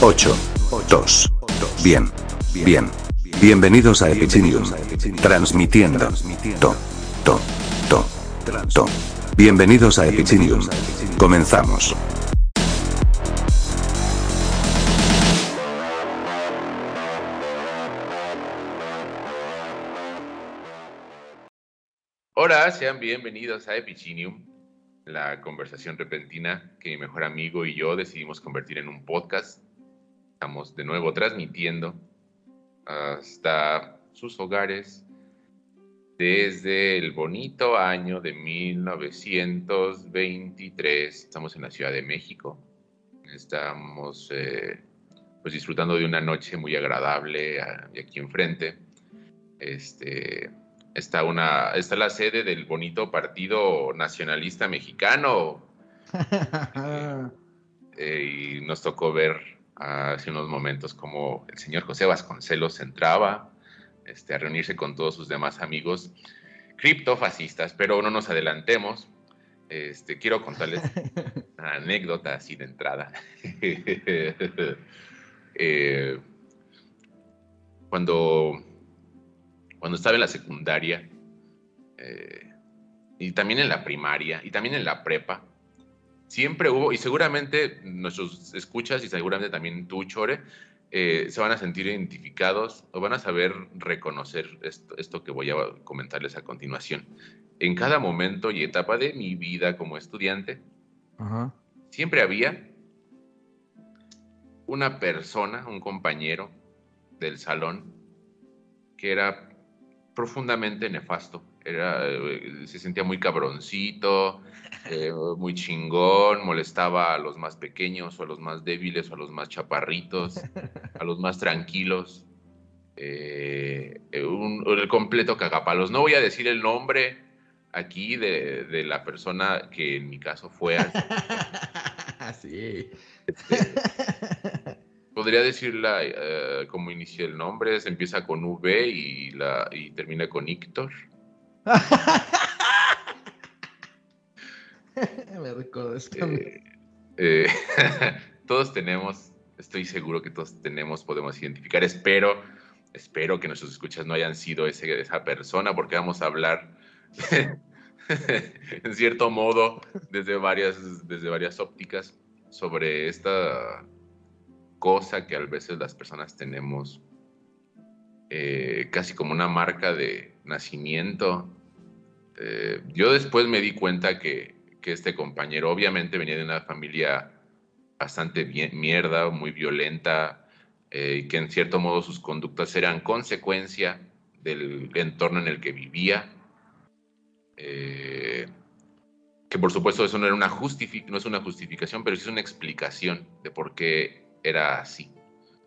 8, 2. Bien, bien. Bienvenidos a Epicinium. Transmitiendo. To, to, to, to. Bienvenidos a Epicinium. Comenzamos. Hola, sean bienvenidos a Epicinium, la conversación repentina que mi mejor amigo y yo decidimos convertir en un podcast. Estamos de nuevo transmitiendo hasta sus hogares desde el bonito año de 1923. Estamos en la Ciudad de México. Estamos eh, pues disfrutando de una noche muy agradable aquí enfrente. Este, está, una, está la sede del bonito Partido Nacionalista Mexicano. Eh, y nos tocó ver hace unos momentos como el señor José Vasconcelos entraba este, a reunirse con todos sus demás amigos criptofascistas, pero no nos adelantemos. Este, quiero contarles una anécdota así de entrada. Eh, cuando, cuando estaba en la secundaria, eh, y también en la primaria, y también en la prepa, siempre hubo, y seguramente nuestros escuchas, y seguramente también tú, Chore, eh, se van a sentir identificados o van a saber reconocer esto, esto que voy a comentarles a continuación. En cada momento y etapa de mi vida como estudiante, Ajá. siempre había una persona, un compañero del salón que era profundamente nefasto. Era, eh, se sentía muy cabroncito, eh, muy chingón, molestaba a los más pequeños o a los más débiles o a los más chaparritos, a los más tranquilos. Eh, un- el completo cagapalos. No voy a decir el nombre aquí de, de la persona que en mi caso fue así. sí. Podría decirla eh, como inicia el nombre, se empieza con V y, la, y termina con Ictor. Me recuerdo esto. Eh, eh, todos tenemos, estoy seguro que todos tenemos, podemos identificar, espero, espero que nuestros escuchas no hayan sido ese, esa persona, porque vamos a hablar en cierto modo desde varias, desde varias ópticas sobre esta cosa que a veces las personas tenemos eh, casi como una marca de nacimiento. Eh, yo después me di cuenta que, que este compañero obviamente venía de una familia bastante bien, mierda, muy violenta, eh, y que en cierto modo sus conductas eran consecuencia del entorno en el que vivía. Eh, que por supuesto eso no, era una no es una justificación, pero sí es una explicación de por qué era así.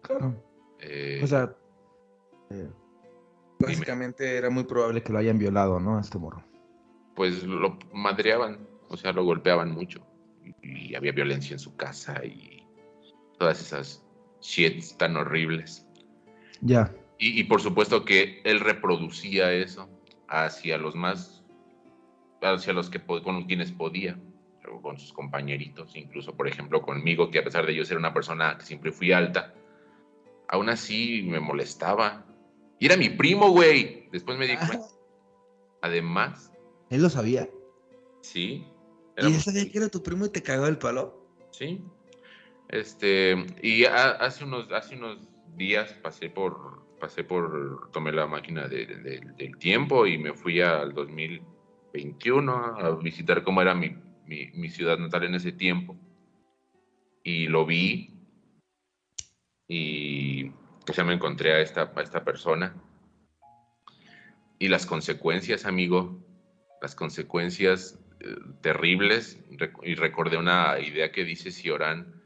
Claro. Eh, O sea, básicamente era muy probable que lo hayan violado, ¿no? A este morro. Pues lo madreaban, o sea, lo golpeaban mucho. Y, y había violencia en su casa y todas esas shits tan horribles. Ya. Y, y por supuesto que él reproducía eso hacia los más, hacia los que con quienes podía, con sus compañeritos, incluso por ejemplo conmigo, que a pesar de yo ser una persona que siempre fui alta, aún así me molestaba. Y era mi primo, güey. Después me di cuenta. Además, ¿Él lo sabía? sí. ¿Y él sabía que era tu primo y te cagó el palo? Sí. Este, y ha- hace unos, hace unos días pasé por, pasé por, tomé la máquina de- de- del tiempo y me fui al 2021 a visitar cómo era mi, mi, mi ciudad natal en ese tiempo. Y lo vi y que se me encontré a esta, a esta persona. Y las consecuencias, amigo, las consecuencias eh, terribles. Y recordé una idea que dice Cioran,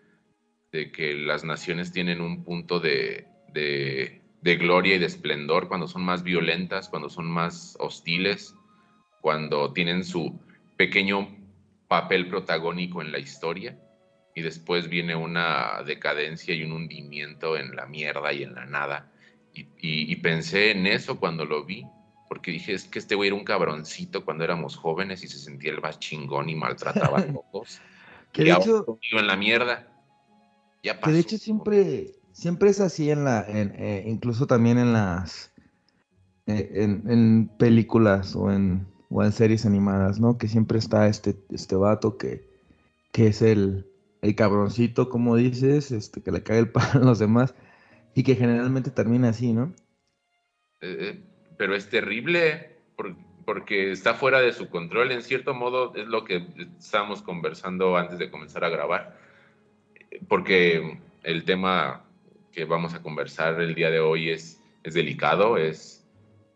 de que las naciones tienen un punto de, de, de gloria y de esplendor cuando son más violentas, cuando son más hostiles, cuando tienen su pequeño papel protagónico en la historia y después viene una decadencia y un hundimiento en la mierda y en la nada. Y, pensé en eso cuando lo vi, porque dije, es que este güey era un cabroncito cuando éramos jóvenes y se sentía el más chingón y maltrataba a todos. que de hecho, en la mierda. Ya Que de hecho siempre, siempre es así en la, eh, incluso también en las, eh, en, películas o en, o en series animadas, ¿no? Que siempre está este, este vato que, que es el, el cabroncito, como dices, este, que le cae el pan a los demás y que generalmente termina así, ¿no? Eh, eh, pero es terrible porque está fuera de su control, en cierto modo es lo que estábamos conversando antes de comenzar a grabar, porque el tema que vamos a conversar el día de hoy es, es delicado, es,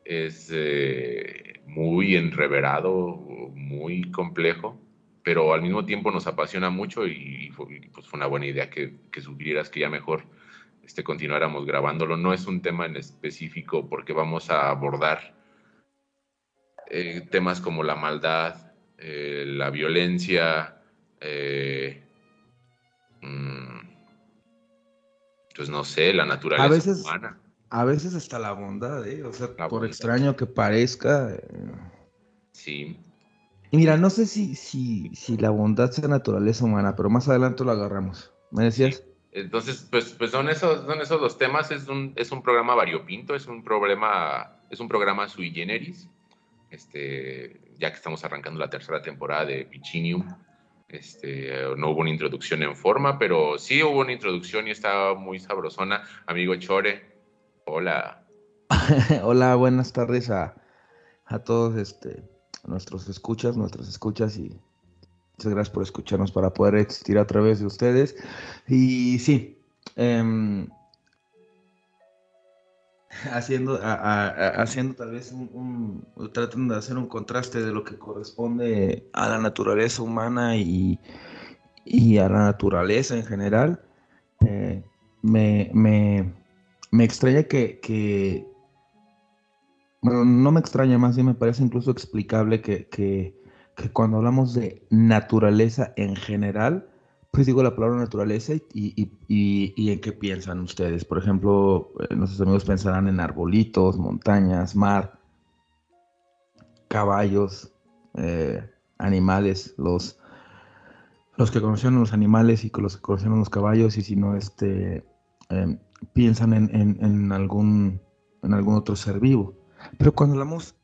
es eh, muy enreverado, muy complejo pero al mismo tiempo nos apasiona mucho y, pues fue una buena idea que, que sugirieras que ya mejor este, continuáramos grabándolo. No es un tema en específico porque vamos a abordar eh, temas como la maldad, eh, la violencia, eh, mm, pues no sé, la naturaleza a veces, humana. A veces hasta la bondad, o sea, por extraño que parezca. Sí, y mira, no sé si, si, si la bondad sea naturaleza humana, pero más adelante lo agarramos. ¿Me decías? Entonces, pues, pues son esos, son esos los temas. Es un, es un programa variopinto, es un problema, es un programa sui generis. Este, ya que estamos arrancando la tercera temporada de Pichinium. Este, no hubo una introducción en forma, pero sí hubo una introducción y estaba muy sabrosona. Amigo Chore, hola. hola, buenas tardes a, a todos. Este, nuestros escuchas, nuestras escuchas y muchas gracias por escucharnos para poder existir a través de ustedes. Y sí, em, haciendo, haciendo tal vez tratando de hacer un contraste de lo que corresponde a la naturaleza humana y, y a la naturaleza en general, eh, me, me, me, extraña que, que bueno, no me extraña, más bien me parece incluso explicable que, que, cuando hablamos de naturaleza en general, pues digo la palabra naturaleza y, y, y, en qué piensan ustedes. Por ejemplo, eh, nuestros amigos pensarán en arbolitos, montañas, mar, caballos, eh, animales, los, los que conocen los animales y los que conocen los caballos, y si no, este, em, piensan en, en, en, algún, en algún otro ser vivo. Pero cuando hablamos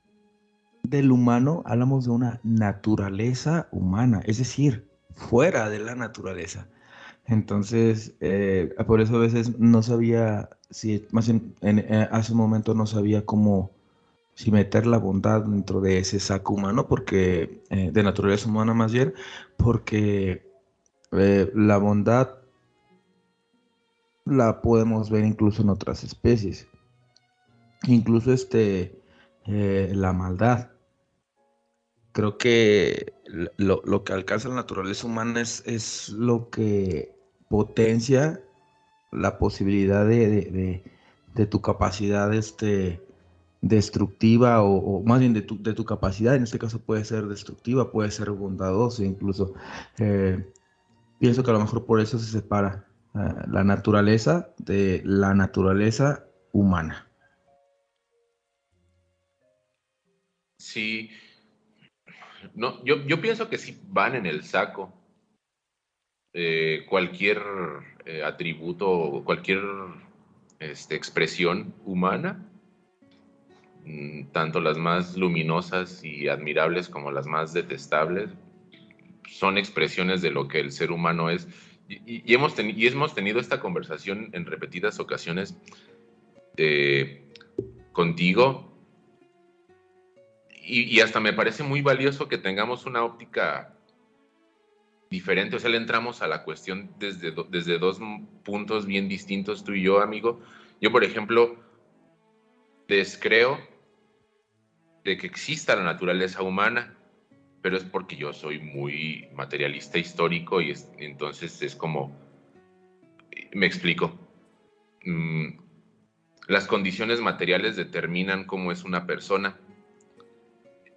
del humano, hablamos de una naturaleza humana, es decir, fuera de la naturaleza. Entonces, eh, por eso a veces no sabía, si más eh, hace un momento no sabía cómo, si meter la bondad dentro de ese saco humano, porque, eh, de naturaleza humana más bien, porque la bondad la podemos ver incluso en otras especies incluso este, la maldad. Creo que lo, que alcanza la naturaleza humana es, es, lo que potencia la posibilidad de, tu capacidad este, destructiva o, más bien de tu, de tu, capacidad, en este caso puede ser destructiva, puede ser bondadosa incluso. Eh, pienso que a lo mejor por eso se separa eh, la naturaleza de la naturaleza humana. Sí. No, yo, yo pienso que sí van en el saco. Eh, cualquier eh, atributo cualquier este, expresión humana, mm, tanto las más luminosas y admirables como las más detestables, son expresiones de lo que el ser humano es. Y, hemos, y hemos tenido esta conversación en repetidas ocasiones eh, contigo y, hasta me parece muy valioso que tengamos una óptica diferente, o sea, le entramos a la cuestión desde, desde dos puntos bien distintos, tú y yo, amigo. Yo, por ejemplo, descreo de que exista la naturaleza humana, pero es porque yo soy muy materialista histórico y entonces es como Me explico. Mm, las condiciones materiales determinan cómo es una persona.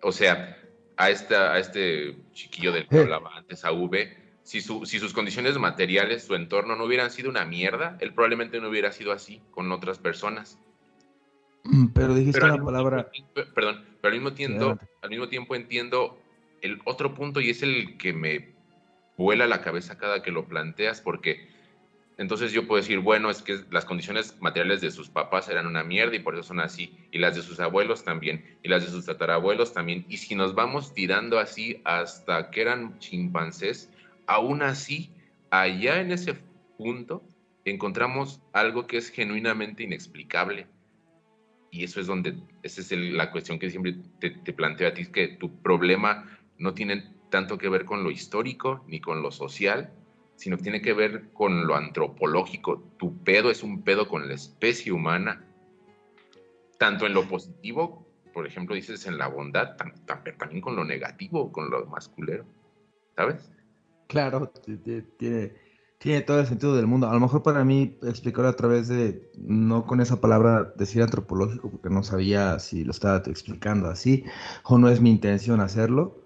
O sea, a, esta, a este chiquillo del que Eh. hablaba antes, a V, si, su- si sus condiciones materiales, su entorno no hubieran sido una mierda, él probablemente no hubiera sido así con otras personas. Mm, Pero dijiste Pero al una mismo palabra. tiempo- perdón, pero al mismo tiempo, al mismo tiempo entiendo el otro punto y es el que me vuela la cabeza cada que lo planteas, porque entonces yo puedo decir, bueno, es que las condiciones materiales de sus papás eran una mierda y por eso son así, y las de sus abuelos también, y las de sus tatarabuelos también, y si nos vamos tirando así hasta que eran chimpancés, aún así, allá en ese punto, encontramos algo que es genuinamente inexplicable. Y eso es donde, esa es el- la cuestión que siempre te, te planteo a ti, es que tu problema no tiene tanto que ver con lo histórico ni con lo social, sino que tiene que ver con lo antropológico. Tu pedo es un pedo con la especie humana, tanto en lo positivo, por ejemplo, dices en la bondad, también con lo negativo, con lo masculero, ¿sabes? Claro, tiene todo el sentido del mundo. A lo mejor para mí explicarlo a través de, no con esa palabra decir antropológico, porque no sabía si lo estaba explicando así, o no es mi intención hacerlo.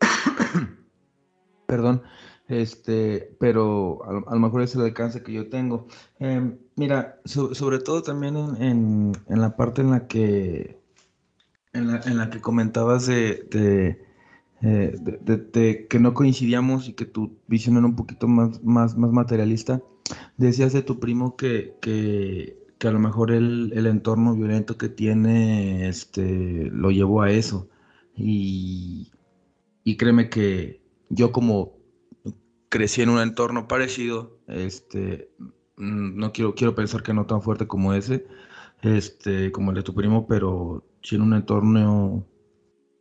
Perdón, este, pero a, a lo mejor es el alcance que yo tengo. Em, mira, so- sobre todo también en, en- en la parte en la que, en la, en la que comentabas eh, de- de- de que no coincidíamos y que tu visión era un poquito más, más, más materialista, decías de tu primo que, que, que a lo mejor el, el entorno violento que tiene este, lo llevó a eso. Y, y créeme que yo como crecí en un entorno parecido, este, mm, no quiero, quiero pensar que no tan fuerte como ese, este, como el de tu primo, pero sí en un entorno,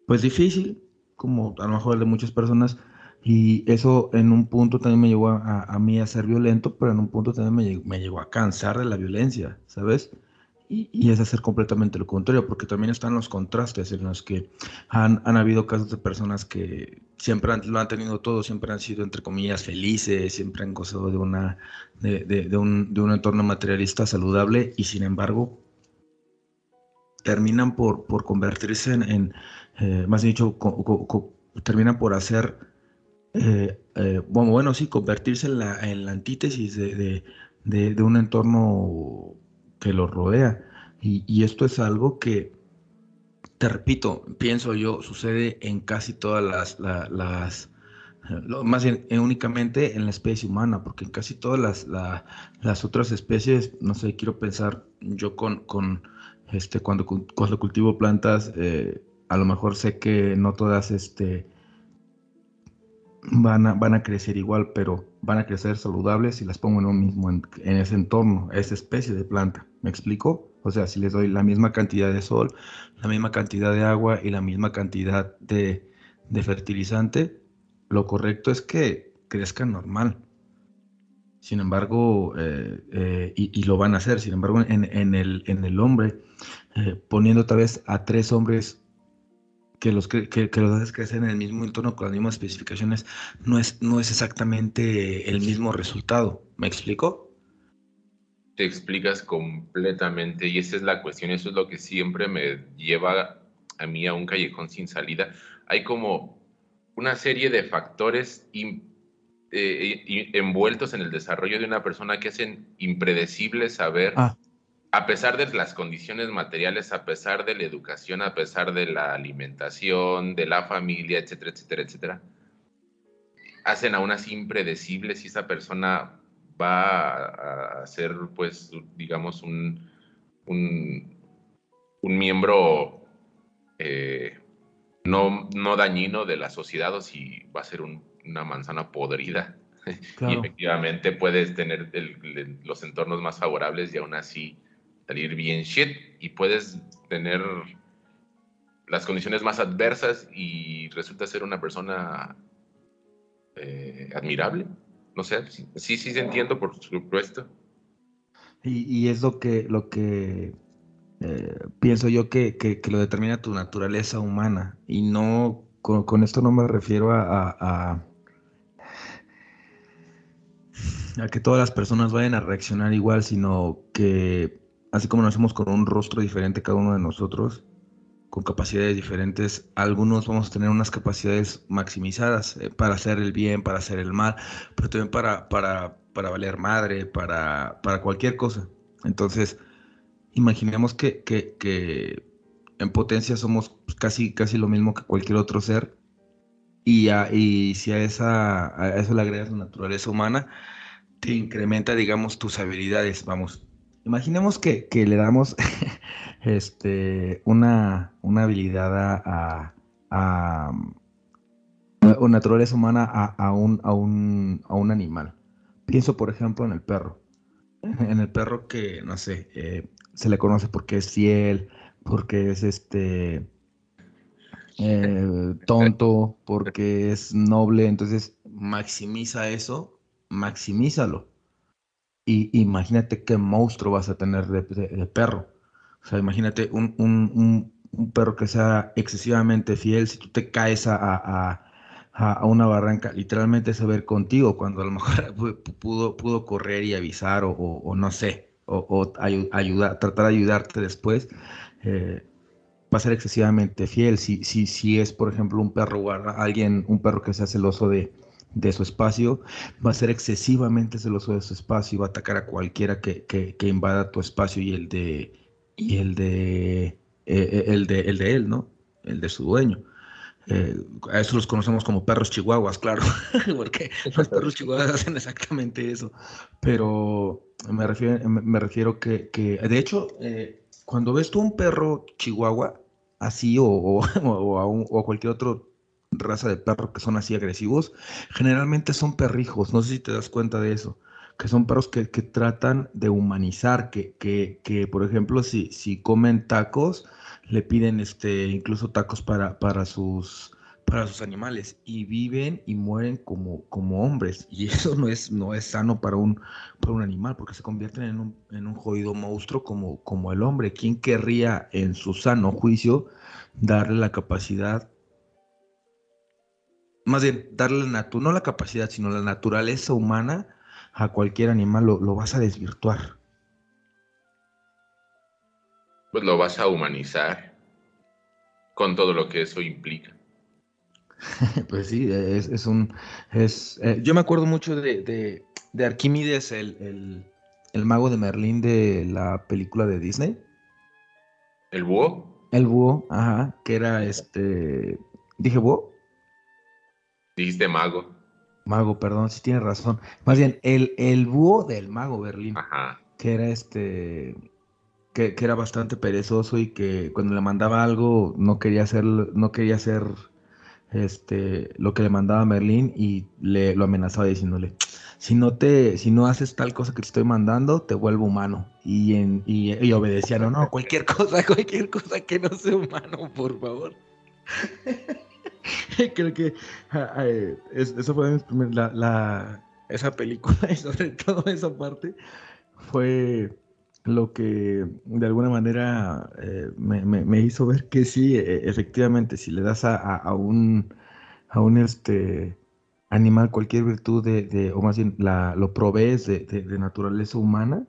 pues difícil, como a lo mejor el de muchas personas, y eso en un punto también me llevó a, a- a mí a ser violento, pero en un punto también me, me llegó a cansar de la violencia, ¿sabes? Y, y es hacer completamente lo contrario, porque también están los contrastes en los que han, han habido casos de personas que siempre han- lo han tenido todo, siempre han sido, entre comillas, felices, siempre han gozado de, una, de, de- de un, de un entorno materialista saludable y sin embargo terminan por, por convertirse en, en, eh, más dicho, co- co- co- terminan por hacer, eh, eh, bueno, bueno, sí, convertirse en la, en la antítesis de, de- de- un entorno que los rodea. Y, y esto es algo que, te repito, pienso yo, sucede en casi todas las, la- las más eh, únicamente en la especie humana, porque en casi todas las, la- las otras especies, no sé, quiero pensar yo con, con este, cuando, cu- cuando cultivo plantas, eh, a lo mejor sé que no todas este, van, a, van a crecer igual, pero van a crecer saludables si las pongo en un mismo, en, en ese entorno, esa especie de planta. ¿Me explico? O sea, si les doy la misma cantidad de sol, la misma cantidad de agua y la misma cantidad de, fertilizante, lo correcto es que crezcan normal. Sin embargo, eh, eh, y, lo van a hacer, sin embargo, en, el, en el hombre, eh, poniendo otra vez a tres hombres que los, que, que los haces crecer en el mismo entorno con las mismas especificaciones, no es, no es exactamente el mismo resultado. ¿Me explico? Te explicas completamente y esa es la cuestión, eso es lo que siempre me lleva a mí a un callejón sin salida. Hay como una serie de factores eh, envueltos en el desarrollo de una persona que hacen impredecible saber, Ah. a pesar de las condiciones materiales, a pesar de la educación, a pesar de la alimentación, de la familia, etcétera, etcétera, etcétera, hacen aún así impredecible si esa persona va a, ser, pues, digamos, un, un, un miembro eh, no, no dañino de la sociedad o si va a ser un- una manzana podrida. Y efectivamente puedes tener el- el- los entornos más favorables y aún así salir bien shit. Y puedes tener las condiciones más adversas y resulta ser una persona eh, admirable. No sé, sí, sí, entiendo, por supuesto. Y, y es lo que, lo que eh, pienso yo que, que- lo determina tu naturaleza humana. Y no, con, esto no me refiero a, a- a- a que todas las personas vayan a reaccionar igual, sino que así como nacemos con un rostro diferente cada uno de nosotros, con capacidades diferentes, algunos vamos a tener unas capacidades maximizadas eh, para hacer el bien, para hacer el mal, pero también para, para, para valer madre, para, para cualquier cosa. Entonces, imaginemos que, que, que en potencia somos casi, casi lo mismo que cualquier otro ser, y, y si a, esa, a eso le agregas la naturaleza humana, te incrementa, digamos, tus habilidades, vamos. Imaginemos que, que le damos este, una, una habilidad a, a, a naturaleza humana a, a, un, a, un, a un animal. Pienso, por ejemplo, en el perro. En el perro que, no sé, eh, se le conoce porque es fiel, porque es este eh, tonto, porque es noble, entonces maximiza eso, maximízalo. Y imagínate qué monstruo vas a tener de, de, perro. O sea, imagínate un, un, un, perro que sea excesivamente fiel, si tú te caes a, a, a, una barranca, literalmente se ver contigo, cuando a lo mejor pudo, pudo correr y avisar o, o, o no sé, o, o ayudar, tratar de ayudarte después, eh, va a ser excesivamente fiel. Si, si, si es, por ejemplo, un perro guarda, alguien, un perro que sea celoso de, de su espacio, va a ser excesivamente celoso de su espacio y va a atacar a cualquiera que, que, que invada tu espacio y el de y el de, eh, el de, el de él, ¿no? El de su dueño. Eh, a eso los conocemos como perros chihuahuas, claro, porque los perros chihuahuas hacen exactamente eso. Pero me refiero, me refiero que, que, de hecho, eh, cuando ves tú un perro chihuahua, así, o, o, a un, o, a cualquier otro raza de perro que son así agresivos, generalmente son perrijos, no sé si te das cuenta de eso que son perros que, que tratan de humanizar, que, que, que, por ejemplo, si, si comen tacos, le piden este, incluso tacos para, para, sus, para sus animales y viven y mueren como, como hombres. Y eso no es, no es sano para un, para un animal porque se convierten en un, en un jodido monstruo como, como el hombre. ¿Quién querría en su sano juicio darle la capacidad más bien darle la no la capacidad, sino la naturaleza humana a cualquier animal lo, lo, vas a desvirtuar. Pues lo vas a humanizar con todo lo que eso implica. pues sí, es, es un... Es, eh, yo me acuerdo mucho de, de, de Arquímedes, el, el, el, mago de Merlín de la película de Disney. ¿El búho? El búho, ajá, que era este... ¿Dije búho? Dijiste mago. Mago, perdón, sí tiene razón. Más bien, el, el búho del mago Berlín. Ajá. Que era este. Que, que, era bastante perezoso y que cuando le mandaba algo no quería hacer, no quería hacer este, lo que le mandaba Merlín y le lo amenazaba diciéndole, si no te, si no haces tal cosa que te estoy mandando, te vuelvo humano. Y, en, y, y obedecía, no, no, cualquier cosa, cualquier cosa que no sea humano, por favor. Creo que uh, es, eso fue la, esa película y sobre todo esa parte fue lo que de alguna manera eh, me, me, hizo ver que sí, e, efectivamente, si le das a, a, un, a un este animal cualquier virtud de, de o más bien la, lo provees de, de, de naturaleza humana,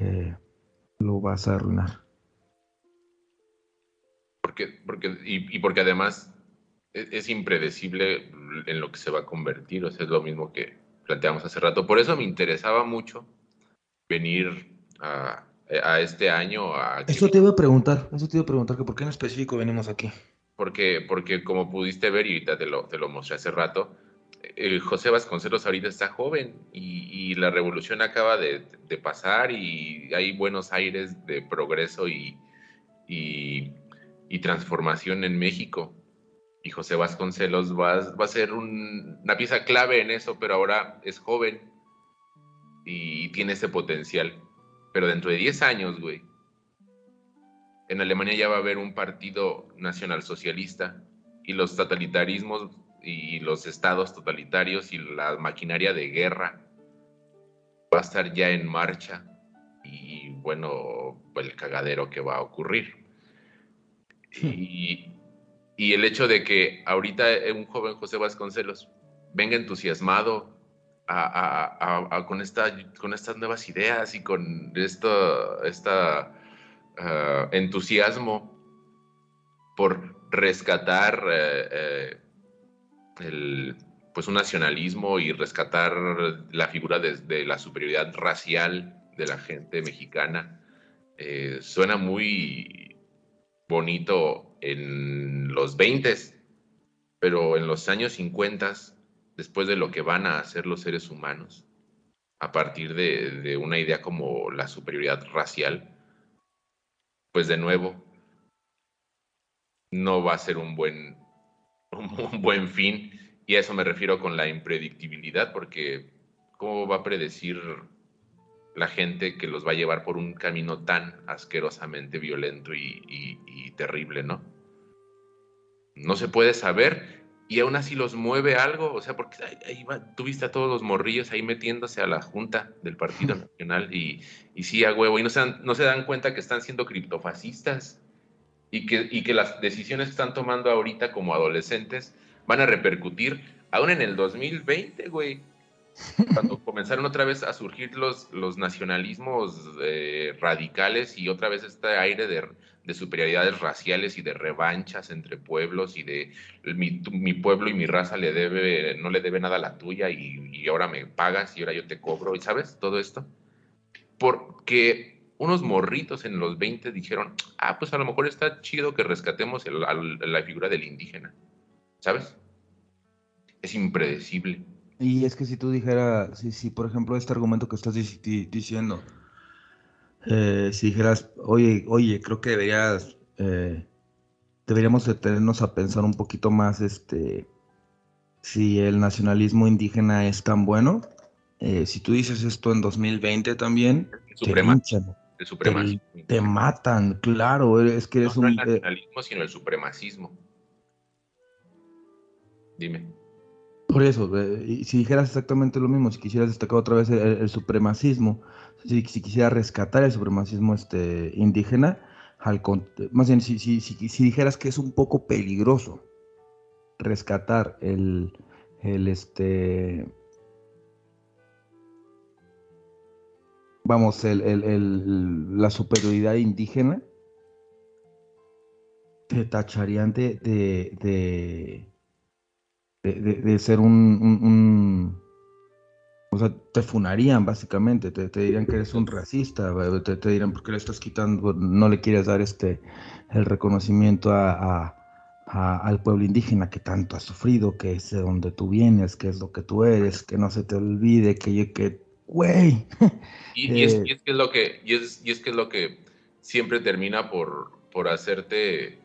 eh, lo vas a arruinar. Porque, porque, y, y porque además es, es, impredecible en lo que se va a convertir, o sea, es lo mismo que planteamos hace rato. Por eso me interesaba mucho venir a, a este año. A eso te iba a preguntar, eso te iba a preguntar, que ¿por qué en específico venimos aquí? Porque, porque como pudiste ver, y ahorita te lo, te lo mostré hace rato, el José Vasconcelos ahorita está joven y, y la revolución acaba de, de, pasar y hay buenos aires de progreso y, y, y transformación en México y José Vasconcelos va, va a ser un, una pieza clave en eso, pero ahora es joven y tiene ese potencial. Pero dentro de 10 años, güey, en Alemania ya va a haber un partido nacionalsocialista y los totalitarismos y los estados totalitarios y la maquinaria de guerra va a estar ya en marcha y bueno, el cagadero que va a ocurrir. Y, y el hecho de que ahorita un joven José Vasconcelos venga entusiasmado con, esta, con estas nuevas ideas y con esto, esta ah, entusiasmo por rescatar eh, eh, pues un nacionalismo y rescatar la figura de, la superioridad racial de la gente mexicana. Eh, suena muy bonito en los 20, pero en los años 50, después de lo que van a hacer los seres humanos, a partir de, una idea como la superioridad racial, pues de nuevo, no va a ser un buen, un buen fin. Y a eso me refiero con la impredictibilidad, porque ¿cómo va a predecir la gente que los va a llevar por un camino tan asquerosamente violento y, terrible, ¿no? No se puede saber y aún así los mueve algo, o sea, porque ahí, va, tuviste a todos los morrillos ahí metiéndose a la junta del Partido Nacional y, y sí, a huevo, y no se, dan, no se dan cuenta que están siendo criptofascistas y que, y que las decisiones que están tomando ahorita como adolescentes van a repercutir aún en el 2020, güey. Cuando comenzaron otra vez a surgir los, los nacionalismos eh, radicales y otra vez este aire de, superioridades raciales y de revanchas entre pueblos y de mi, pueblo y mi raza le debe, no le debe nada a la tuya y, ahora me pagas y ahora yo te cobro, ¿y sabes? Todo esto. Porque unos morritos en los 20 dijeron, ah, pues a lo mejor está chido que rescatemos la figura del indígena. ¿sabes? Es impredecible. Y es que si tú dijeras, si, si por ejemplo este argumento que estás diciendo, eh, si dijeras, oye, oye, creo que deberías, eh, deberíamos detenernos a pensar un poquito más, este, si el nacionalismo indígena es tan bueno, eh, si tú dices esto en 2020 también, el supremacismo. Te, matan, claro, es que es un... No el nacionalismo, sino el supremacismo. Dime. Por eso, eh, si dijeras exactamente lo mismo, si quisieras destacar otra vez el, supremacismo, si, quisieras rescatar el supremacismo este, indígena, más bien si, si, dijeras que es un poco peligroso rescatar el, el este, vamos, el, la superioridad indígena, te tacharían de de, ser un, O sea, te funarían básicamente, te, dirían que eres un racista, te, te, dirán porque le estás quitando, no le quieres dar este el reconocimiento a, al pueblo indígena que tanto ha sufrido, que es de donde tú vienes, que es lo que tú eres, que no se te olvide, que, que güey. Y, es, que es lo que, y es, y es que es lo que siempre termina por, por hacerte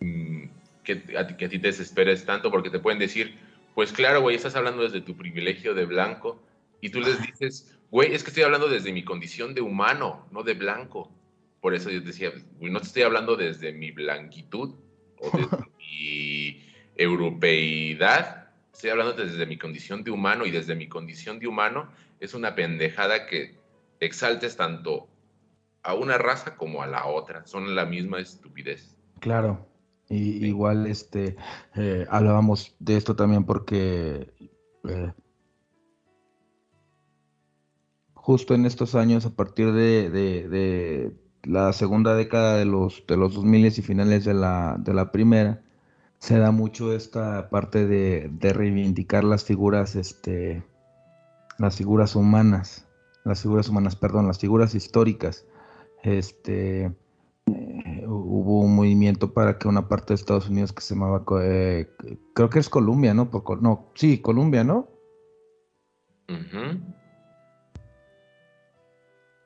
mm, que a, ti, te desesperes tanto porque te pueden decir, pues claro, güey, estás hablando desde tu privilegio de blanco y tú les dices, güey, es que estoy hablando desde mi condición de humano, no de blanco. Por eso yo decía, güey, no te estoy hablando desde mi blanquitud o desde mi europeidad, estoy hablando desde mi condición de humano y desde mi condición de humano es una pendejada que exaltes tanto a una raza como a la otra, son la misma estupidez. Claro. Y, igual este eh, hablábamos de esto también porque eh, justo en estos años, a partir de, la segunda década de los, de los 2000 y finales de la, de la primera, se da mucho esta parte de, de reivindicar las figuras, este, las figuras humanas, las figuras humanas, perdón, las figuras históricas. Este, eh, hubo un movimiento para que una parte de Estados Unidos que se llamaba, eh, creo que es Colombia, ¿no? Por, no, sí, Colombia, ¿no?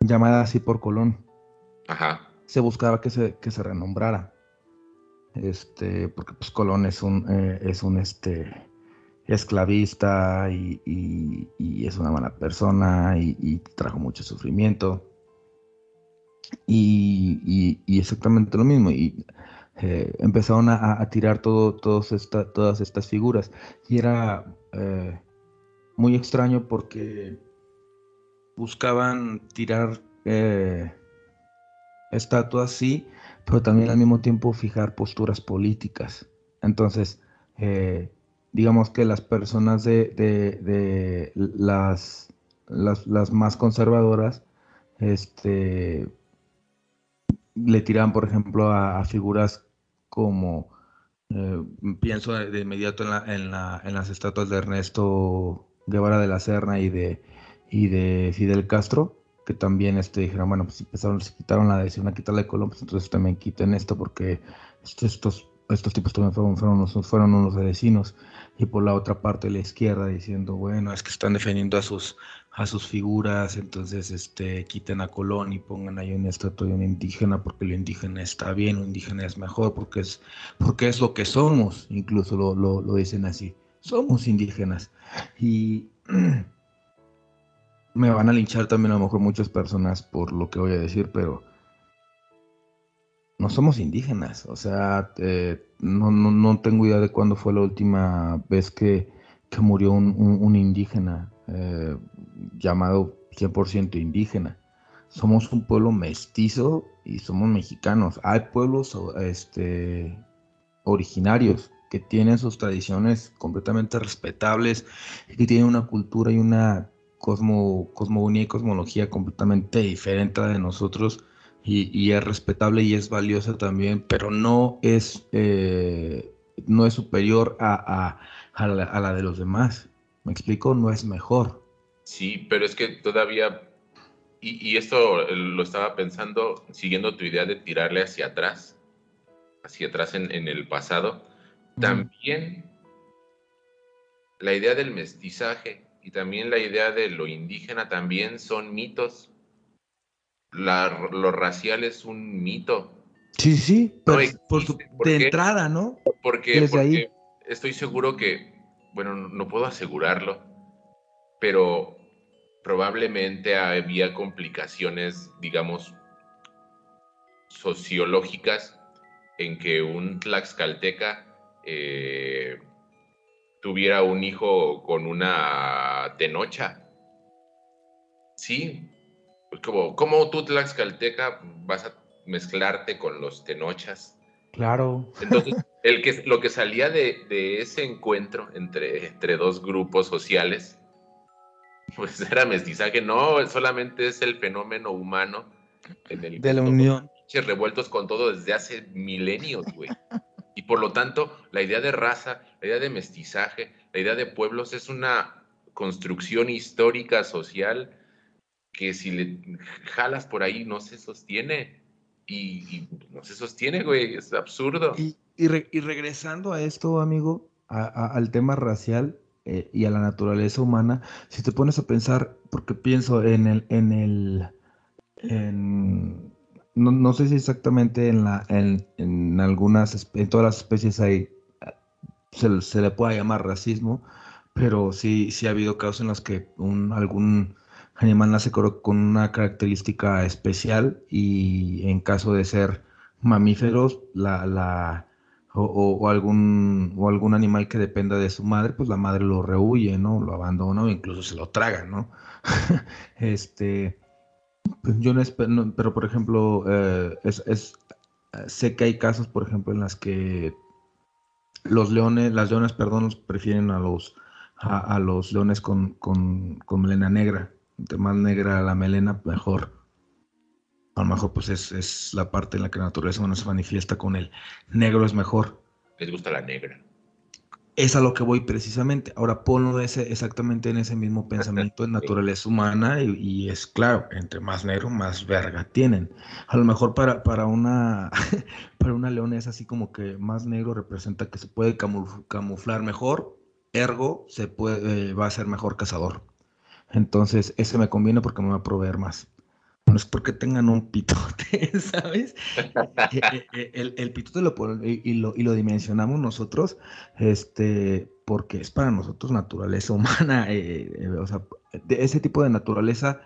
Llamada así por Colón. Ajá. Se buscaba que se, que se renombrara. Este, porque pues Colón es un, eh, es un este esclavista y, y, es una mala persona y trajo mucho sufrimiento. Y, exactamente lo mismo. Y eh, empezaron a, tirar todo, esta, todas estas figuras. Y era eh, muy extraño porque buscaban tirar eh, estatuas, sí, pero también al mismo tiempo fijar posturas políticas. Entonces, digamos que las personas de, de, las, las, más conservadoras, este, le tiran, por ejemplo, a, figuras como, eh, pienso de, inmediato en, la, en, la, en, las estatuas de Ernesto Guevara de la Serna y de, y de Fidel Castro, que también este, dijeron, bueno, pues empezaron, se quitaron la decisión a quitarle Colón, pues entonces también quiten esto porque estos, estos tipos también fueron, fueron, fueron unos vecinos y por la otra parte la izquierda diciendo, bueno, es que están defendiendo a sus, a sus figuras, entonces este, quiten a Colón y pongan ahí una estatua de un indígena porque lo indígena está bien, lo indígena es mejor, porque es, porque es lo que somos, incluso lo, lo, lo dicen así, somos indígenas. Y me van a linchar también a lo mejor muchas personas por lo que voy a decir, pero no somos indígenas, o sea, eh, no, no, no, tengo idea de cuándo fue la última vez que, que murió un, un, indígena eh, llamado 100% indígena. Somos un pueblo mestizo y somos mexicanos. Hay pueblos este, originarios que tienen sus tradiciones completamente respetables y que tienen una cultura y una cosmo, cosmogonía y cosmología completamente diferente a de nosotros y, es respetable y es valiosa también, pero no es, eh, no es superior a, a, la, de los demás. ¿Me explico? No es mejor. Sí, pero es que todavía, y, esto lo estaba pensando siguiendo tu idea de tirarle hacia atrás, hacia atrás en, en el pasado, también la idea del mestizaje y también la idea de lo indígena también son mitos. Lo racial es un mito. Sí, sí, pero por de entrada, ¿no? Porque, porque estoy seguro que, bueno, no puedo asegurarlo, pero probablemente había complicaciones, digamos, sociológicas en que un tlaxcalteca eh, tuviera un hijo con una tenocha. Sí, pues, como, ¿cómo tú, Tlaxcalteca, vas a mezclarte con los tenochas? Claro. Entonces, el que, lo que salía de, ese encuentro entre, entre dos grupos sociales, pues era mestizaje. No, solamente es el fenómeno humano en el de la unión. Revueltos con todo desde hace milenios, güey. Y por lo tanto, la idea de raza, la idea de mestizaje, la idea de pueblos es una construcción histórica, social, que si le jalas por ahí no se sostiene. Y, no se sostiene, güey, es absurdo. Y, regresando a esto, amigo, al tema racial eh, y a la naturaleza humana, si te pones a pensar, porque pienso en el, en el, no, sé si exactamente en la, en, algunas, en todas las especies hay, se, se le puede llamar racismo, pero sí, sí ha habido casos en los que un, algún animal nace con una característica especial y en caso de ser mamíferos, la, la, o, algún, o algún animal que dependa de su madre, pues la madre lo rehuye, ¿no? Lo abandona o incluso se lo traga, ¿no? este, yo no, espero, pero por ejemplo, eh, es, sé que hay casos, por ejemplo, en las que los leones, las leonas, perdón, prefieren a los, a, los leones con, con, con melena negra entre más negra la melena, mejor. A lo mejor pues es, la parte en la que la naturaleza no se manifiesta con el negro es mejor. Les gusta la negra. Es a lo que voy precisamente. Ahora ponlo ese, exactamente en ese mismo pensamiento en naturaleza humana y, es claro, entre más negro, más verga tienen. A lo mejor para, para, una, para una leona es así como que más negro representa que se puede camuflar mejor, ergo se puede, va a ser mejor cazador. Entonces, ese me conviene porque me va a proveer más. No es porque tengan un pitote, ¿sabes? Eh, eh, eh, el, el, pitote lo, y, lo, y lo dimensionamos nosotros, este, porque es para nosotros naturaleza humana. o sea, de ese tipo de naturaleza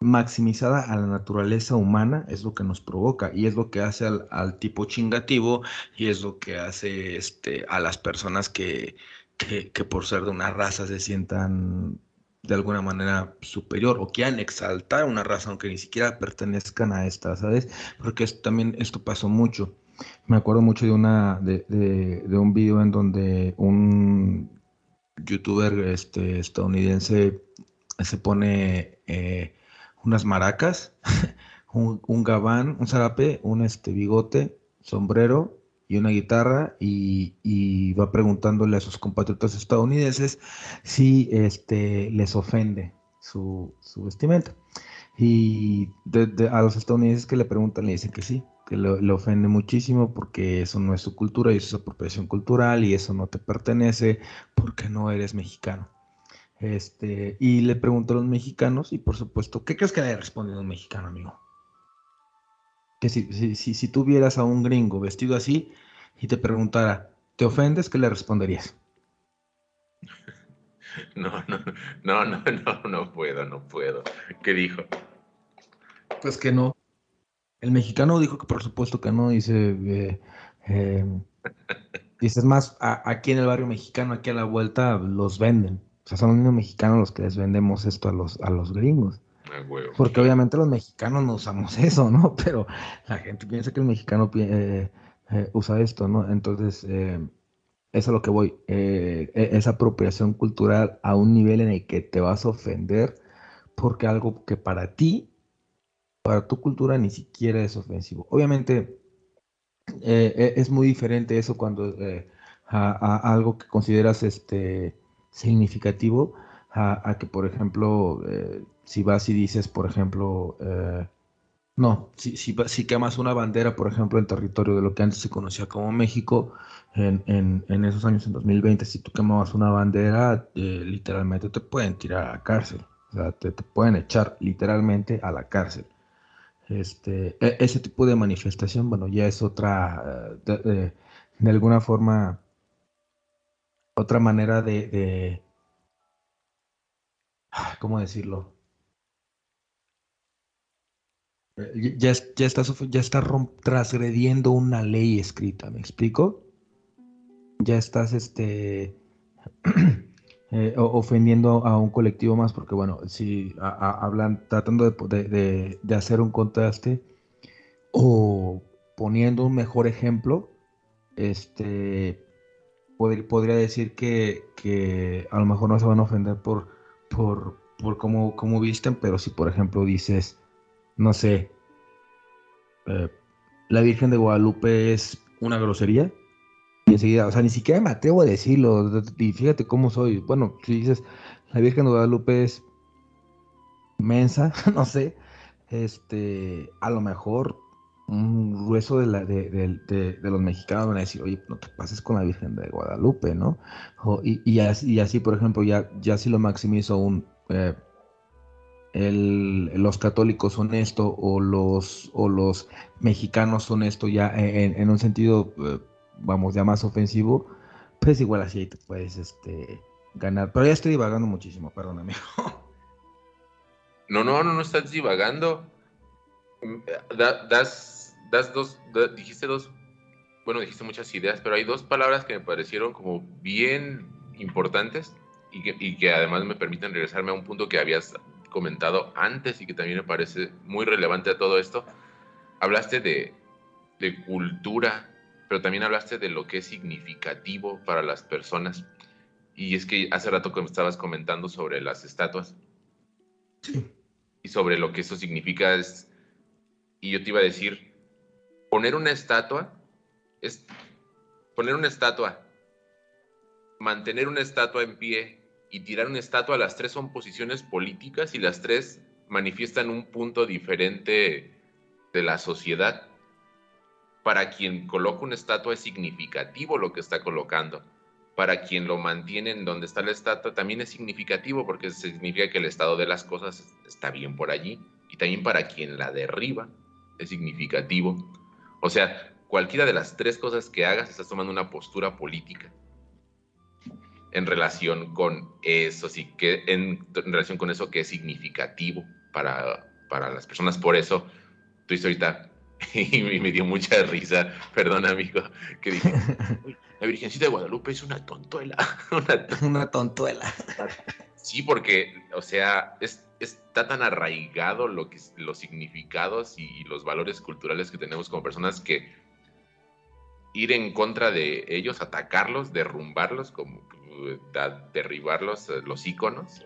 maximizada a la naturaleza humana es lo que nos provoca y es lo que hace al, al tipo chingativo y es lo que hace este, a las personas que, que, por ser de una raza se sientan de alguna manera superior o quieran exaltar una raza aunque ni siquiera pertenezcan a esta, ¿sabes? Porque también esto pasó mucho. Me acuerdo mucho de una de, de, de un video en donde un youtuber este, estadounidense se pone eh, unas maracas, un, un, gabán, un zarape, un este, bigote, sombrero y una guitarra y, va preguntándole a sus compatriotas estadounidenses si este, les ofende su, vestimenta. Y a los estadounidenses que le preguntan le dicen que sí, que le, le, ofende muchísimo porque eso no es su cultura y eso es apropiación cultural y eso no te pertenece porque no eres mexicano. Este, y le preguntó a los mexicanos y por supuesto, ¿qué crees que le respondido un mexicano, amigo? Que si, si, si, si tú vieras a un gringo vestido así y te preguntara, ¿te ofendes? ¿Qué le responderías? No, no, no, no, no, no puedo, no puedo. ¿Qué dijo? Pues que no. El mexicano dijo que por supuesto que no, dice, eh, eh, dices más, a, aquí en el barrio mexicano, aquí a la vuelta, los venden. O sea, son los mexicanos los que les vendemos esto a los, a los gringos. Porque obviamente los mexicanos no usamos eso, ¿no? Pero la gente piensa que el mexicano eh, usa esto, ¿no? Entonces, es a lo que voy. esa apropiación cultural a un nivel en el que te vas a ofender porque algo que para ti para tu cultura ni siquiera es ofensivo. Obviamente eh, es muy diferente eso cuando eh, a, algo que consideras este significativo a, que, por ejemplo, eh, si vas y dices, por ejemplo, eh, no, si, si, si, quemas una bandera, por ejemplo, en territorio de lo que antes se conocía como México, en, en, esos años, en 2020, si tú quemabas una bandera, eh, literalmente te pueden tirar a la cárcel. O sea, te, te pueden echar literalmente a la cárcel. Este, e, ese tipo de manifestación, bueno, ya es otra, de, de, de alguna forma, otra manera de, de, ¿cómo decirlo? Ya, ya estás, ya está transgrediendo una ley escrita, ¿me explico? Ya estás, este, eh, ofendiendo a un colectivo más, porque bueno, si hablan tratando de, de, de, hacer un contraste o poniendo un mejor ejemplo, este pod podría decir que, que, a lo mejor no se van a ofender por, por, por cómo, cómo visten, pero si por ejemplo dices, no sé, eh, la Virgen de Guadalupe es una grosería, y enseguida, o sea, ni siquiera me atrevo a decirlo. Y fíjate cómo soy. Bueno, si dices, la Virgen de Guadalupe es mensa, no sé. Este, a lo mejor un grueso de, la, de, de, de, los mexicanos van a decir, oye, no te pases con la Virgen de Guadalupe, ¿no? Y, y, así, y, así, por ejemplo, ya, ya si lo maximizo un... Eh, el, los católicos son esto o los, o los mexicanos son esto ya en, en un sentido eh, vamos, ya más ofensivo, pues igual así te puedes este, ganar. Pero ya estoy divagando muchísimo, perdón, amigo. No, no, no, no estás divagando. Da, das, das dos, dijiste dos, bueno, dijiste muchas ideas, pero hay dos palabras que me parecieron como bien importantes y que, y que además me permiten regresarme a un punto que habías comentado antes y que también me parece muy relevante a todo esto. Hablaste de, de cultura pero también hablaste de lo que es significativo para las personas. Y es que hace rato que me estabas comentando sobre las estatuas. Sí. Y sobre lo que eso significa es, y yo te iba a decir, poner una estatua es poner una estatua, mantener una estatua en pie y tirar una estatua, las tres son posiciones políticas y las tres manifiestan un punto diferente de la sociedad para quien coloca una estatua es significativo lo que está colocando. Para quien lo mantiene en donde está la estatua también es significativo porque significa que el estado de las cosas está bien por allí. Y también para quien la derriba es significativo. O sea, cualquiera de las tres cosas que hagas estás tomando una postura política en relación con eso, sí que en, en relación con eso que es significativo para, para las personas. Por eso, tú dices ahorita, y me dio mucha risa, perdón amigo, que dije, la Virgencita de Guadalupe es una tontuela. Una, una tontuela. Sí, porque, o sea, es, está tan arraigado lo que, los significados y, y, los valores culturales que tenemos como personas que ir en contra de ellos, atacarlos, derrumbarlos, como derribarlos, eh, los íconos,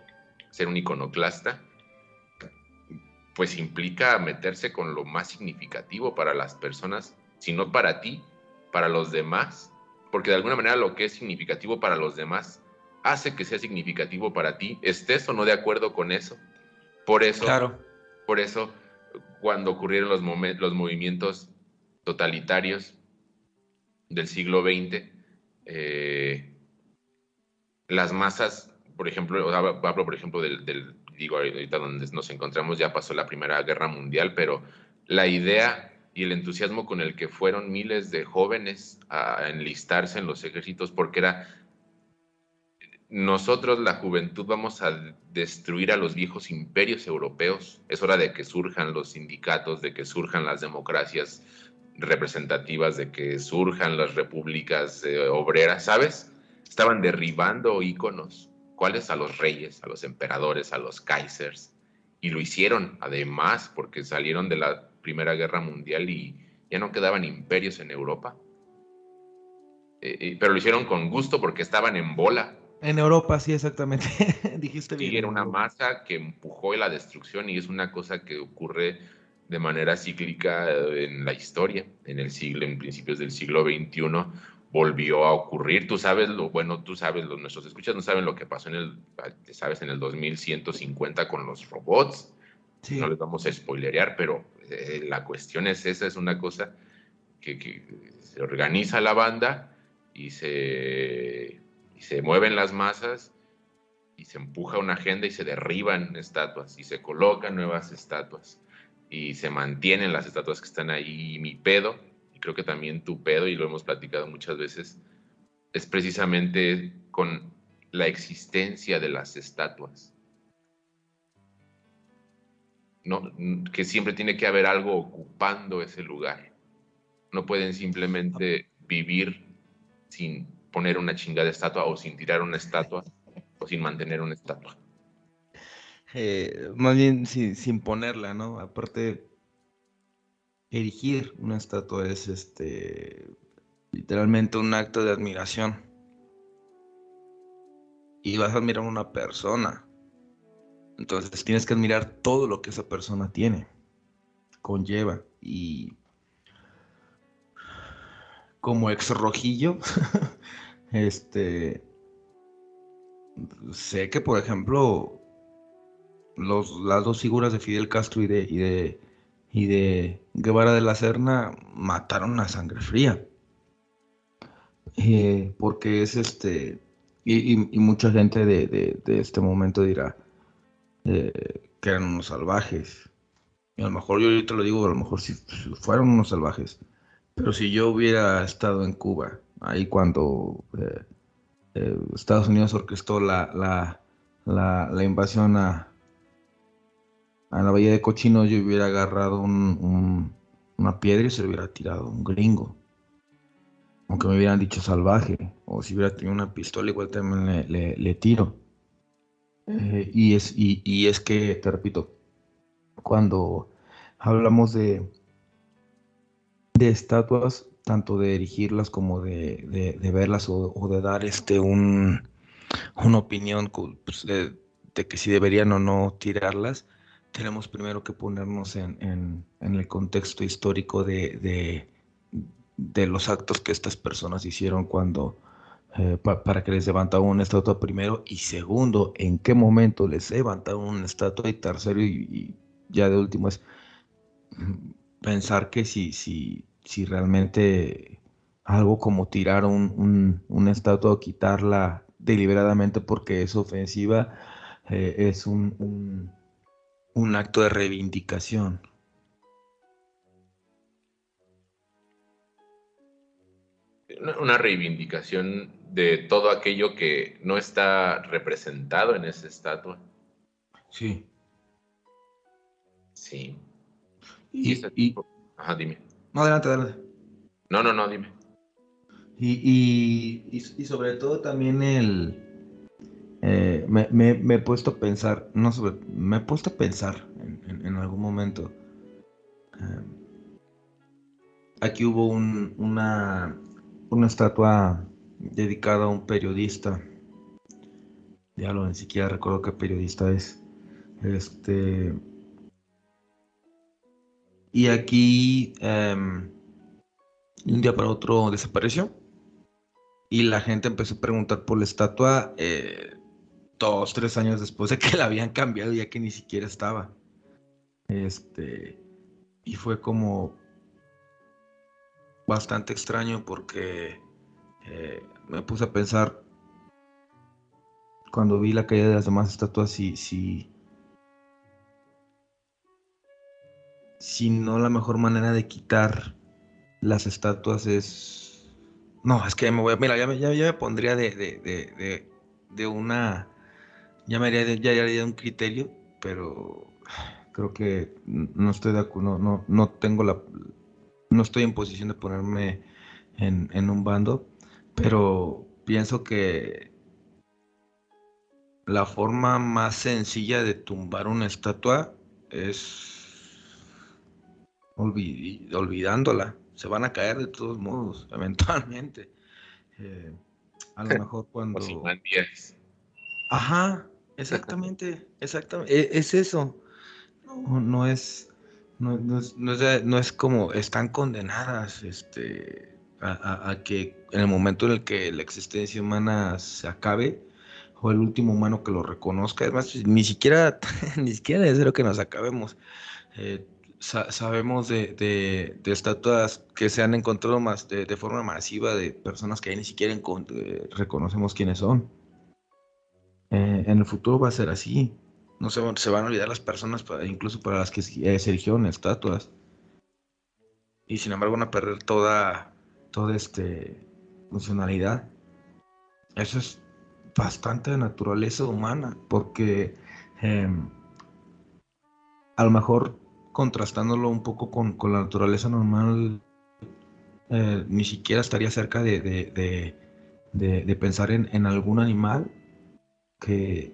ser un iconoclasta, pues implica meterse con lo más significativo para las personas, si no para ti, para los demás, porque de alguna manera lo que es significativo para los demás hace que sea significativo para ti, estés o no de acuerdo con eso. Por eso, Claro. por eso cuando ocurrieron los, los movimientos totalitarios del siglo XX, eh, las masas, por ejemplo, o hablo por ejemplo del, del- digo ahorita donde nos encontramos ya pasó la Primera Guerra Mundial, pero la idea y el entusiasmo con el que fueron miles de jóvenes a enlistarse en los ejércitos, porque era nosotros, la juventud, vamos a destruir a los viejos imperios europeos. Es hora de que surjan los sindicatos, de que surjan las democracias representativas, de que surjan las repúblicas eh, obreras, ¿sabes? Estaban derribando íconos. ¿Cuáles? A los reyes, a los emperadores, a los kaisers. Y lo hicieron, además, porque salieron de la Primera Guerra Mundial y ya no quedaban imperios en Europa. Eh, eh, pero lo hicieron con gusto porque estaban en bola. En Europa, sí, exactamente. Dijiste bien. Sí, era una masa que empujó la destrucción y es una cosa que ocurre de manera cíclica eh, en la historia. En el siglo, en principios del siglo XXI volvió a ocurrir. Tú sabes lo, bueno, tú sabes, los, nuestros escuchas no saben lo que pasó en el, sabes, en el 2150 con los robots. Sí. No les vamos a spoilerear, pero eh, la cuestión es esa, es una cosa que, que se organiza la banda y se, y se mueven las masas y se empuja una agenda y se derriban estatuas y se colocan nuevas estatuas y se mantienen las estatuas que están ahí. Y mi pedo, creo que también tu pedo, y lo hemos platicado muchas veces, es precisamente con la existencia de las estatuas. No, que siempre tiene que haber algo ocupando ese lugar. No pueden simplemente vivir sin poner una chingada estatua o sin tirar una estatua o sin mantener una estatua. Eh, más bien sin, sin ponerla, ¿no? Aparte, erigir una estatua es este literalmente un acto de admiración. Y vas a admirar a una persona. Entonces tienes que admirar todo lo que esa persona tiene, conlleva. Y como ex rojillo, este, sé que por ejemplo, los, las dos figuras de Fidel Castro y de, y de, y de Guevara de la Serna mataron a sangre fría. Eh, porque es este, y, y- mucha gente de, de- este momento dirá eh, que eran unos salvajes. Y a lo mejor yo ahorita lo digo, a lo mejor si fueron unos salvajes. Pero si yo hubiera estado en Cuba, ahí cuando eh, Estados Unidos orquestó la, la, la, la invasión a, a la Bahía de Cochinos, yo hubiera agarrado un- un- una piedra y se lo hubiera tirado un gringo. Aunque me hubieran dicho salvaje, o si hubiera tenido una pistola, igual también le, le- le tiro. Eh, y, es, y, y es que, te repito, cuando hablamos de, de estatuas, tanto de erigirlas como de, de- de verlas o, o de dar este un, una opinión pues, de, de que si deberían o no tirarlas, tenemos primero que ponernos en, en- el contexto histórico de, de- los actos que estas personas hicieron cuando eh, pa- para que les levantaban una estatua primero y segundo, en qué momento les levantaron una estatua y tercero y, ya de último es pensar que si, si, si realmente algo como tirar un, un- una estatua o quitarla deliberadamente porque es ofensiva eh, es un- un acto de reivindicación. Una, reivindicación de todo aquello que no está representado en esa estatua. Sí. Sí. Y, y- tipo- Ajá, dime. no, adelante, adelante. No, no, no, dime. Y, y- y- y sobre todo también el... eh, me, he puesto a pensar, no sobre, me he puesto a pensar en, algún momento. eh, aquí hubo un- una una estatua dedicada a un periodista. Ya lo ni siquiera recuerdo qué periodista es. Este. Y aquí, de un día para otro desapareció. Y la gente empezó a preguntar por la estatua eh, dos, tres años después de que la habían cambiado, ya que ni siquiera estaba. Este. Y fue como bastante extraño porque eh, me puse a pensar cuando vi la caída de las demás estatuas si, si, si no la mejor manera de quitar las estatuas es... No, es que me voy a... Mira, ya, ya, ya me pondría de, de, de, de, una... Ya me haría, ya haría un criterio, pero creo que no estoy de acuerdo, no, no, no tengo la... No estoy en posición de ponerme en, en un bando, pero pienso que la forma más sencilla de tumbar una estatua es olvidándola. Se van a caer de todos modos, eventualmente. Eh, a lo mejor cuando... Ajá, exactamente, exactamente. E, es, eso. No, es, no, es, no, es, como están condenadas este, a, que en el momento en el que la existencia humana se acabe, o el último humano que lo reconozca. Además, ni siquiera, ni siquiera es de lo que nos acabemos. Eh, sabemos de, de, estatuas que se han encontrado más de, forma masiva de personas que ni siquiera eh, reconocemos quiénes son. Eh, en el futuro va a ser así. No se, se van a olvidar las personas, incluso para las que se erigieron estatuas. Y sin embargo van a perder toda, toda este funcionalidad. Eso es bastante de naturaleza humana, porque em, a lo mejor contrastándolo un poco con, la naturaleza normal, eh, ni siquiera estaría cerca de, de, pensar en, en, algún animal que,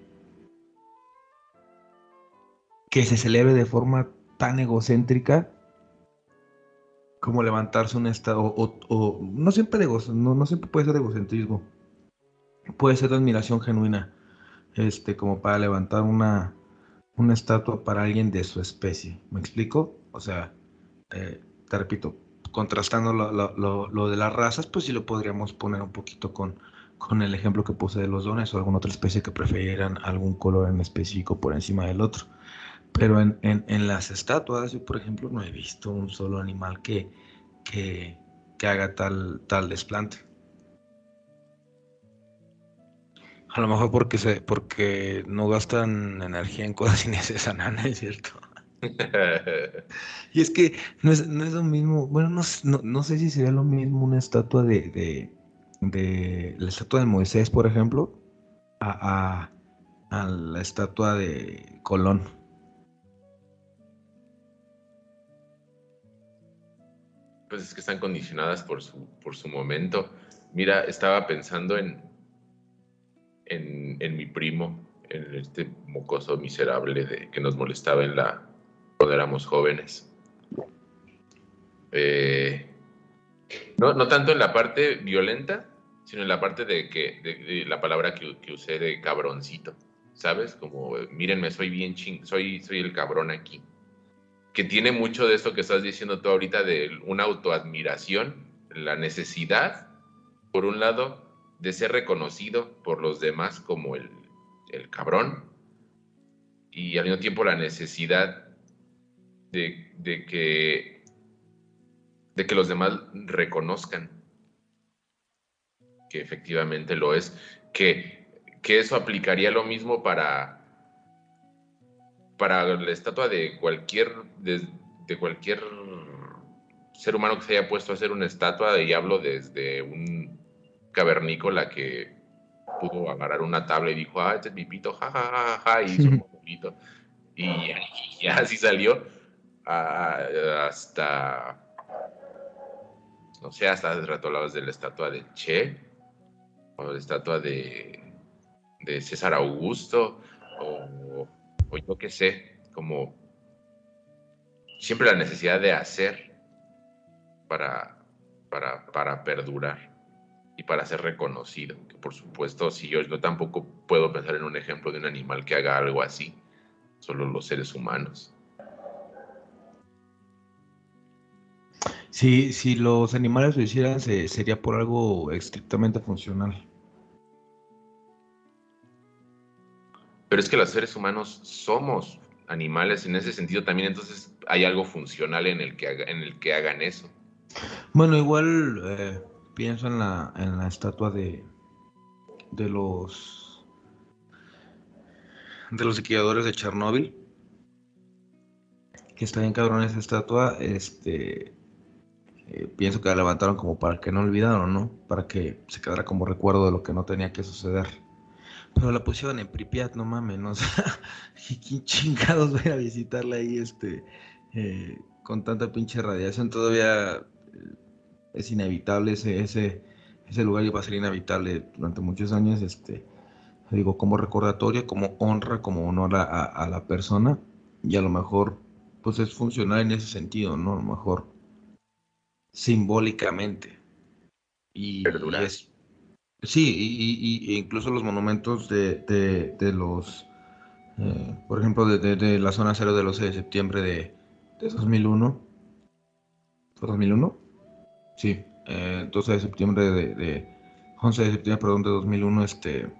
que se celebre de forma tan egocéntrica como levantarse un estado, o, no siempre no, no siempre puede ser de egocentrismo, puede ser de admiración genuina, este, como para levantar una, una estatua para alguien de su especie. ¿Me explico? O sea, eh, te repito, contrastando lo, de las razas, pues sí lo podríamos poner un poquito con, con el ejemplo que puse de los dones o alguna otra especie que prefirieran algún color en específico por encima del otro. Pero en, en, las estatuas, yo por ejemplo no he visto un solo animal que, que, que haga tal, tal desplante. A lo mejor porque se, porque no gastan energía en cosas innecesarias, ¿es cierto? y es que no es, no es lo mismo, bueno, no, no, sé si sería lo mismo una estatua de, de, la estatua de Moisés, por ejemplo, a, a, la estatua de Colón. Pues es que están condicionadas por su, por su momento. Mira, estaba pensando en, en, mi primo, en este mocoso miserable de, que nos molestaba en la, cuando éramos jóvenes. Eh, no, no tanto en la parte violenta, sino en la parte de que de, la palabra que, usé de cabroncito, ¿sabes? Como, mírenme, soy bien ching, soy, soy el cabrón aquí. Que tiene mucho de esto que estás diciendo tú ahorita de una autoadmiración, la necesidad, por un lado, de ser reconocido por los demás como el, cabrón y al mismo tiempo la necesidad de, que, de que los demás reconozcan que efectivamente lo es, que, que eso aplicaría lo mismo para, para la estatua de cualquier, de, de, cualquier ser humano que se haya puesto a hacer una estatua, y hablo desde un cavernícola que pudo agarrar una tabla y dijo, ah, este es mi pito, ja, ja, ja, ja, y hizo un pito. Y, ya así salió hasta, no sé, hasta hace rato hablabas de la estatua de Che, o la estatua de, de César Augusto, o, o yo qué sé, como siempre la necesidad de hacer para, para, para perdurar. y para ser reconocido. Que por supuesto, si yo, yo tampoco puedo pensar en un ejemplo de un animal que haga algo así, solo los seres humanos. Si, si los animales lo hicieran, se- sería por algo estrictamente funcional. Pero es que los seres humanos somos animales en ese sentido también, entonces hay algo funcional en el que, haga- en el que hagan eso. Bueno, igual eh, pienso en la, en la estatua de, de los de los liquidadores de Chernóbil. Que está bien cabrón esa estatua. Este eh, pienso que la levantaron como para que no olvidaron, ¿no? Para que se quedara como recuerdo de lo que no tenía que suceder. Pero la pusieron en Pripyat, no mames, ¿no? O sea, ¿quién chingados va a visitarla ahí, este, eh, con tanta pinche radiación? Todavía eh, es inevitable ese, ese, ese lugar iba a ser inhabitable durante muchos años, este, digo, como recordatorio, como honra, como honor a la persona, y a lo mejor, pues es funcional en ese sentido, ¿no? A lo mejor simbólicamente. Y, y es, sí, y, incluso los monumentos de, de- de los, eh, por ejemplo, de, de- la zona cero del 11 de septiembre de, de 2001, ¿fue 2001? Sí, eh, 12 de septiembre de, de 11 de septiembre, perdón, de 2001, este,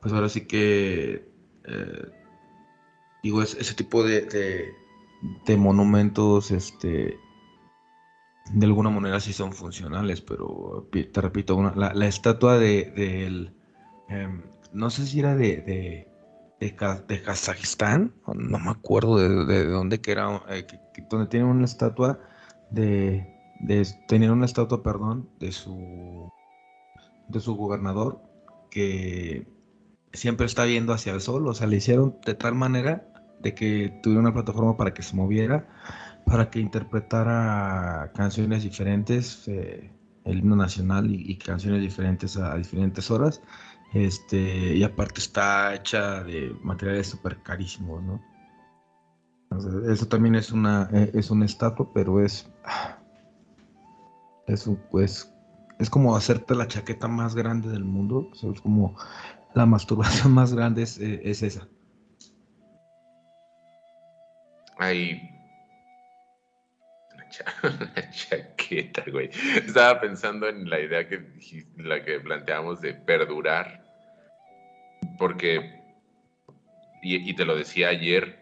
pues ahora sí que, eh, digo, es- ese tipo de, de, de monumentos, este, de alguna manera sí son funcionales, pero te repito, una- la, estatua de, del, em, no sé si era de, de, de, Ka- de Kazajistán, no me acuerdo de, de dónde que era, eh, donde tienen una estatua de, de tenían una estatua, perdón, de su de su gobernador que siempre está viendo hacia el sol, o sea, le hicieron de tal manera de que tuviera una plataforma para que se moviera, para que interpretara canciones diferentes, eh, el himno nacional y, canciones diferentes a, diferentes horas, este, y aparte está hecha de materiales súper carísimos, ¿no? Eso también es una, eh, es una estatua, pero es, ah, es un, pues, es como hacerte la chaqueta más grande del mundo, es como la masturbación más grande es, eh, es esa. Hay una, cha- una chaqueta, güey. Estaba pensando en la idea que la que planteamos de perdurar, porque, y, te lo decía ayer,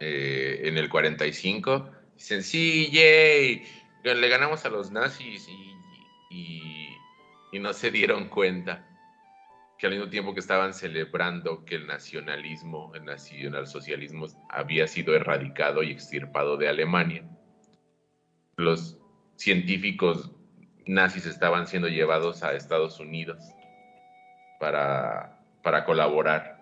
eh, en el 45, dicen, sí, yay, le ganamos a los nazis y no se dieron cuenta que al mismo tiempo que estaban celebrando que el nacionalismo, el nacionalsocialismo había sido erradicado y extirpado de Alemania, los científicos nazis estaban siendo llevados a Estados Unidos para, para colaborar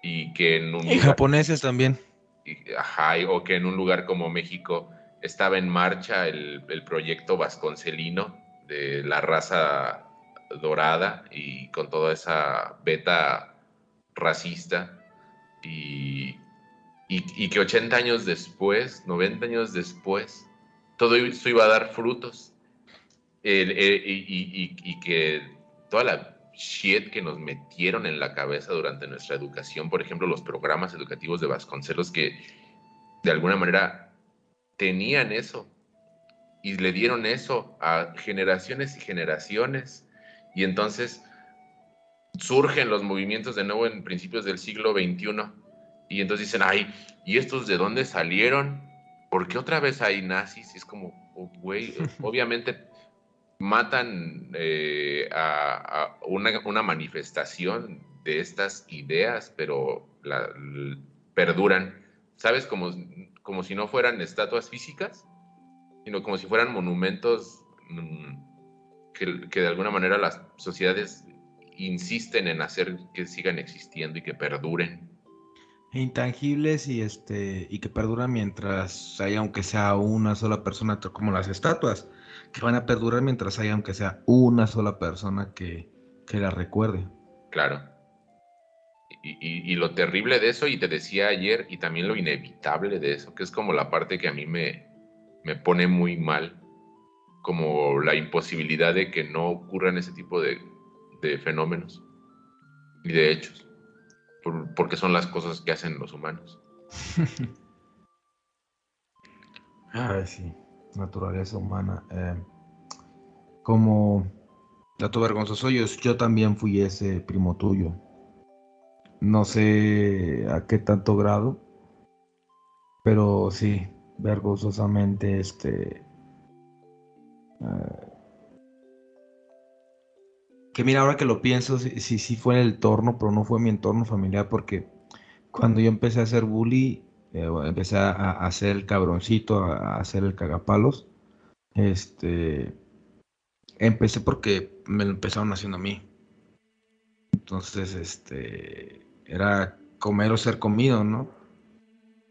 y que en un Y lugar- japoneses también. y- ajá, o que en un lugar como México estaba en marcha el, el proyecto vasconcelino de la raza dorada y con toda esa beta racista y, y- que 80 años después, 90 años después, todo eso iba a dar frutos y- y que toda la shit que nos metieron en la cabeza durante nuestra educación, por ejemplo, los programas educativos de Vasconcelos que de alguna manera tenían eso y le dieron eso a generaciones y generaciones. Y entonces surgen los movimientos de nuevo en principios del siglo XXI. Y entonces dicen, ay, ¿y estos de dónde salieron? ¿Por qué otra vez hay nazis? Y es como, oh, güey, obviamente matan eh, a, a una, una manifestación de estas ideas, pero la- l- perduran, ¿sabes? Como, como si no fueran estatuas físicas, sino como si fueran monumentos mm, que, que de alguna manera las sociedades insisten en hacer que sigan existiendo y que perduren. Intangibles y este y que perduran mientras haya aunque sea una sola persona como las estatuas que van a perdurar mientras haya aunque sea una sola persona que, que la recuerde. Claro. Y, y- y lo terrible de eso, y te decía ayer, y también lo inevitable de eso, que es como la parte que a mí me, me pone muy mal como la imposibilidad de que no ocurran ese tipo de, de fenómenos y de hechos, por- porque son las cosas que hacen los humanos. Ay, sí, naturaleza humana. eh, como dato vergonzoso, yo, yo también fui ese primo tuyo. No sé a qué tanto grado, pero sí, vergonzosamente, este... que mira, ahora que lo pienso, sí, sí, sí fue en el entorno, pero no fue mi entorno familiar porque cuando yo empecé a hacer bully, eh, bueno, empecé a, a hacer el cabroncito, a, a hacer el cagapalos. Este, empecé porque me lo empezaron haciendo a mí. Entonces, este, era comer o ser comido, ¿no?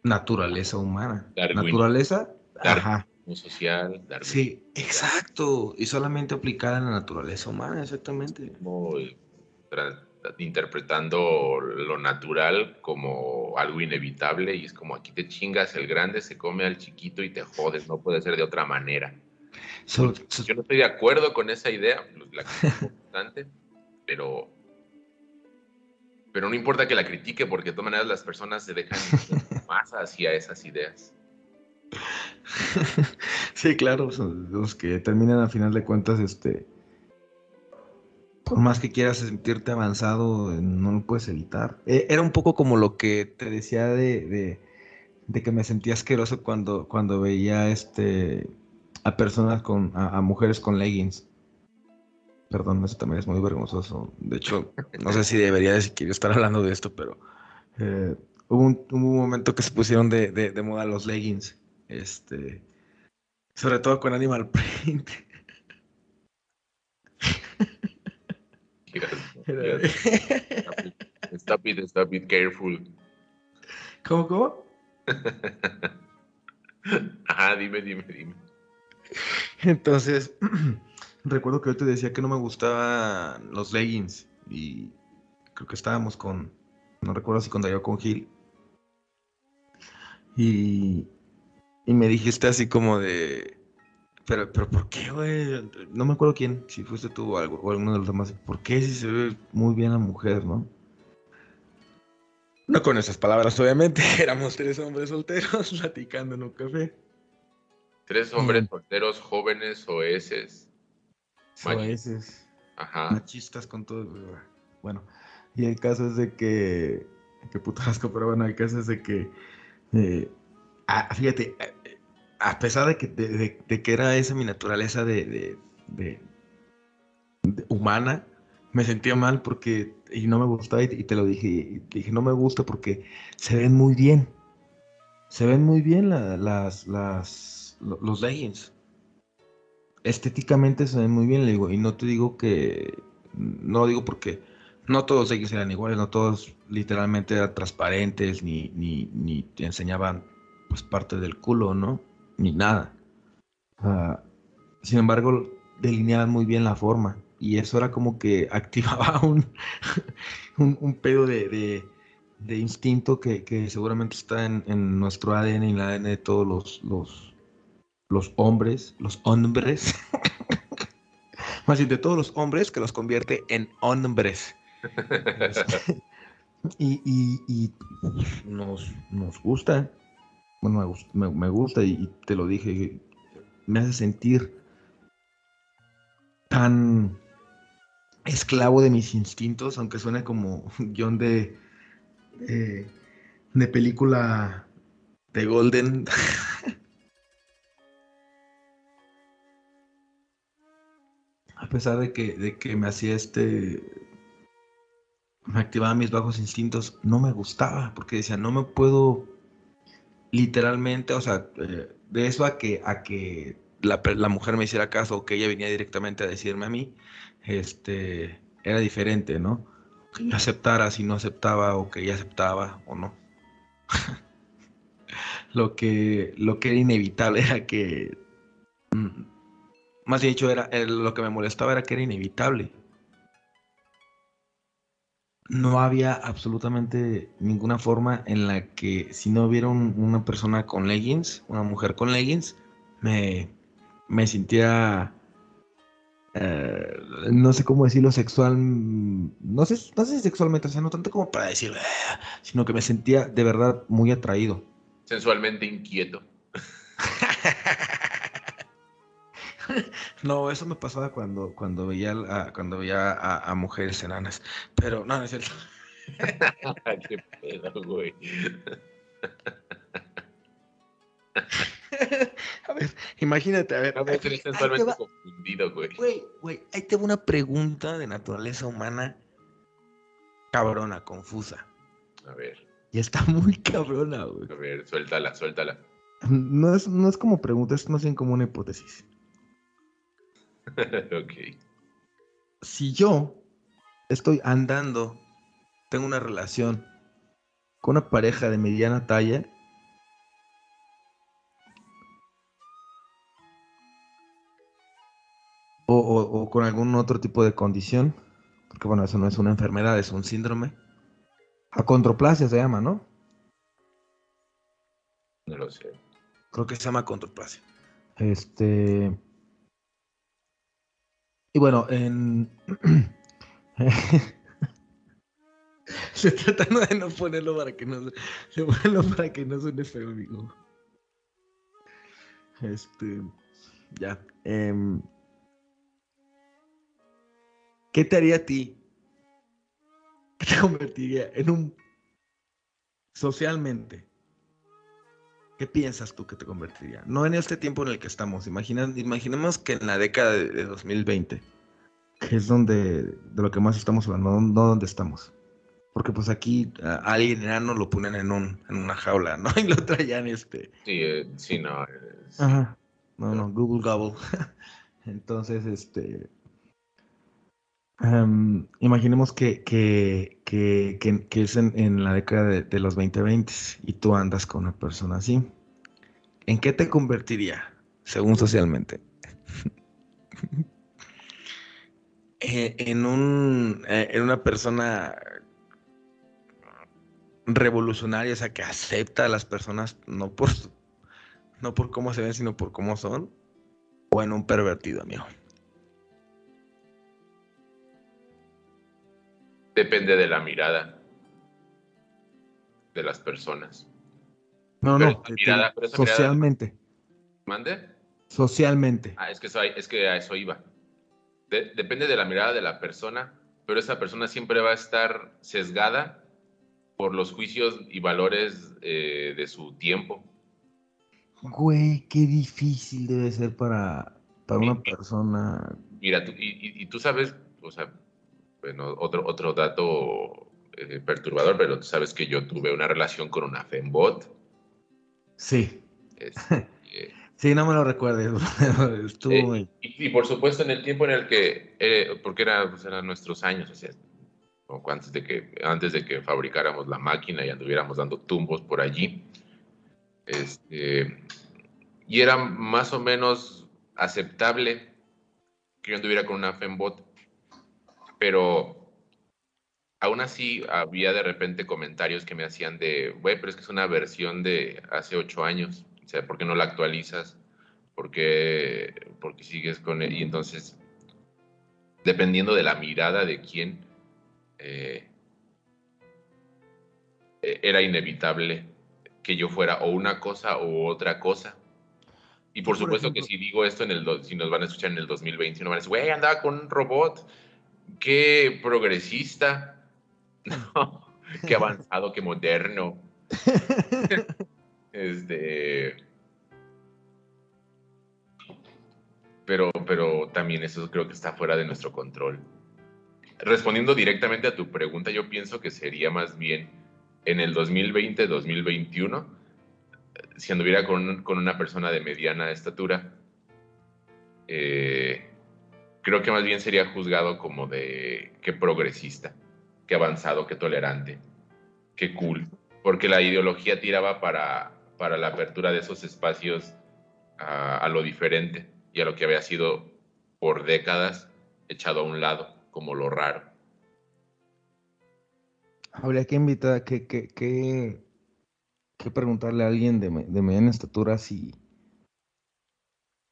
Naturaleza humana. Darwin. Naturaleza, Darwin. ajá. Social, Darwin, Sí, exacto. Y solamente aplicada en la naturaleza humana, exactamente. tra- interpretando lo natural como algo inevitable y es como aquí te chingas, el grande se come al chiquito y te jodes, no puede ser de otra manera. So- so- Yo no estoy de acuerdo con esa idea, la critico bastante, pero, pero no importa que la critique porque de todas maneras las personas se dejan más hacia esas ideas. Sí, claro, los que terminan a final de cuentas, este, por más que quieras sentirte avanzado, no lo puedes evitar. Eh, era un poco como lo que te decía de, de, que me sentía asqueroso cuando, cuando veía este, a personas con, a, mujeres con leggings. Perdón, eso también es muy vergonzoso. De hecho, no sé si debería de siquiera estar hablando de esto, pero eh, hubo, un, momento que se pusieron de moda los leggings. Este, sobre todo con Animal Print. Digas, Stop it, stop it, careful. ¿Cómo, cómo? Ajá, dime, dime, dime. Entonces, recuerdo que yo te decía que no me gustaban los leggings y creo que estábamos con, no recuerdo si con Dayo con Gil. Y, y me dijiste así como de, pero, pero ¿por qué, güey? No me acuerdo quién, si fuiste tú o, algo, o alguno de los demás. ¿Por qué si se ve muy bien la mujer, no? No con esas palabras, obviamente. Éramos tres hombres solteros platicando en un café. Tres hombres Mm. solteros, jóvenes, oeses. Soeces. Ajá. machistas con todo. Bueno, y el caso es de que. Qué puto asco, pero bueno, el caso es de que. eh, ah, fíjate, eh, a pesar de que, de, que era esa mi naturaleza de, de- humana, me sentía mal porque. Y no me gustaba, y, te lo dije. y dije, no me gusta porque se ven muy bien. Se ven muy bien la- las, las, lo- los leggings estéticamente se ven muy bien, le digo, y no te digo que, no digo porque no todos ellos eran iguales, no todos literalmente eran transparentes, ni, ni, ni te enseñaban pues parte del culo, ¿no? Ni nada. Sin embargo, delineaban muy bien la forma, y eso era como que activaba un, un, un pedo de, de, de instinto que, que seguramente está en, en nuestro ADN y en el ADN de todos los, los, los hombres, los hombres, más bien de todos los hombres que los convierte en hombres. y, y- y nos, nos gusta, bueno, me, gus- me- me gusta y, y te lo dije, me hace sentir tan esclavo de mis instintos, aunque suene como guion de, de, de película de Golden. A pesar de que, de que me hacía este. Me activaba mis bajos instintos, no me gustaba, porque decía, no me puedo literalmente, o sea, eh, de eso a que, a que la, la mujer me hiciera caso o que ella venía directamente a decirme a mí, este, era diferente, ¿no? Que yo aceptara si no aceptaba o que ella aceptaba o no. lo, que, lo que era inevitable era que mm, más dicho, era, el- lo que me molestaba era que era inevitable. No había absolutamente ninguna forma en la que si no hubiera un- una persona con leggings, una mujer con leggings, me, me sentía, eh, no sé cómo decirlo, sexual, no sé, no sé sexualmente, o sea, no tanto como para decir, "Ah", sino que me sentía de verdad muy atraído. Sensualmente inquieto. No, eso me pasaba cuando, cuando veía, a, cuando veía a, a mujeres enanas, pero no, no es cierto. Qué pedo, güey. A ver, imagínate, a ver, aquí- estoy ahí va- confundido, güey. Güey, güey, ahí te va una pregunta de naturaleza humana cabrona, confusa. A ver, Y está muy cabrona, güey. a ver, suéltala, suéltala. No es, no es como pregunta, es más bien como una hipótesis. ok. Si yo estoy andando, tengo una relación con una pareja de mediana talla, o, o- o con algún otro tipo de condición, porque bueno, eso no es una enfermedad, es un síndrome. Acondroplasia se llama, ¿no? No lo sé. Creo que se llama acondroplasia. Este. Y bueno, en. Estoy tratando de no ponerlo para que no, de ponerlo para que no suene feo, amigo. Este. Ya. em, ¿Qué te haría a ti? ¿Qué te convertiría en un. socialmente? ¿Qué piensas tú que te convertiría? No en este tiempo en el que estamos. Imagina, imaginemos que en la década de, de 2020, que es donde de lo que más estamos hablando, no, no donde estamos. Porque pues aquí a alguien enano lo ponen en un en una jaula, ¿no? Y lo traían este. Sí, eh, sí, no. eh, sí. Ajá. No, no, Google Gobble. Entonces, este. Em, imaginemos que, que, que, que- es en, la década de, de los 2020 y tú andas con una persona así. ¿En qué te convertiría, según socialmente? Eh, en un eh, en una persona revolucionaria, o sea, que acepta a las personas no por no por cómo se ven, sino por cómo son, o en un pervertido, amigo. Depende de la mirada de las personas. No, Pero no, mirada- mirada- socialmente, ¿Mande? socialmente. Ah, es que, eso, es que a eso iba. De- depende de la mirada de la persona, pero esa persona siempre va a estar sesgada por los juicios y valores eh, de su tiempo. Güey, qué difícil debe ser para, para una persona. Mira, tú, y, y- y tú sabes, o sea, bueno, otro, otro dato eh, perturbador, pero tú sabes que yo tuve una relación con una fembot. Sí, eh, sí, no me lo recuerdes. Estuvo Eh, muy- y, y por supuesto en el tiempo en el que, eh, porque era, pues, eran nuestros años, o sea, antes de que, antes de que fabricáramos la máquina y anduviéramos dando tumbos por allí, este, y era más o menos aceptable que yo anduviera con una fembot, pero aún así había de repente comentarios que me hacían de, güey, pero es que es una versión de hace ocho años, o sea, ¿por qué no la actualizas? ¿Por qué, por qué sigues con él? Y entonces, dependiendo de la mirada de quién, eh, eh, era inevitable que yo fuera o una cosa o otra cosa. Y por supuesto que si digo esto en el, si nos van a escuchar en el 2021, van a decir, güey, andaba con un robot, qué progresista, no, qué avanzado, qué moderno. Este. Pero, pero también eso creo que está fuera de nuestro control. Respondiendo directamente a tu pregunta, yo pienso que sería más bien en el 2020-2021, si anduviera con, con una persona de mediana estatura, eh, creo que más bien sería juzgado como de qué progresista, qué avanzado, qué tolerante, qué cool, porque la ideología tiraba para, para la apertura de esos espacios a, lo diferente y a lo que había sido por décadas echado a un lado como lo raro. Habría que invitar, que, que, que, que preguntarle a alguien de, de mediana estatura si,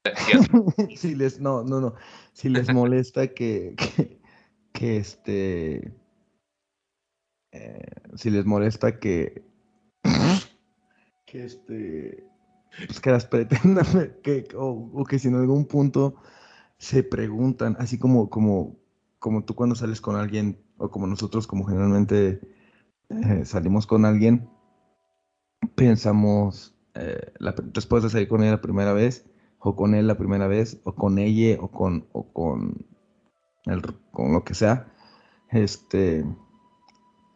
si les, no, no, no. Si les molesta que, que, este. eh, si les molesta que. que este. Pues que las pretendan, que, o, o que si en algún punto se preguntan, así como, como, como tú cuando sales con alguien, o como nosotros, como generalmente eh, salimos con alguien, pensamos, eh, la- después de salir con ella la primera vez, o con él la primera vez, o con ella, o con, o con, el, con lo que sea, este,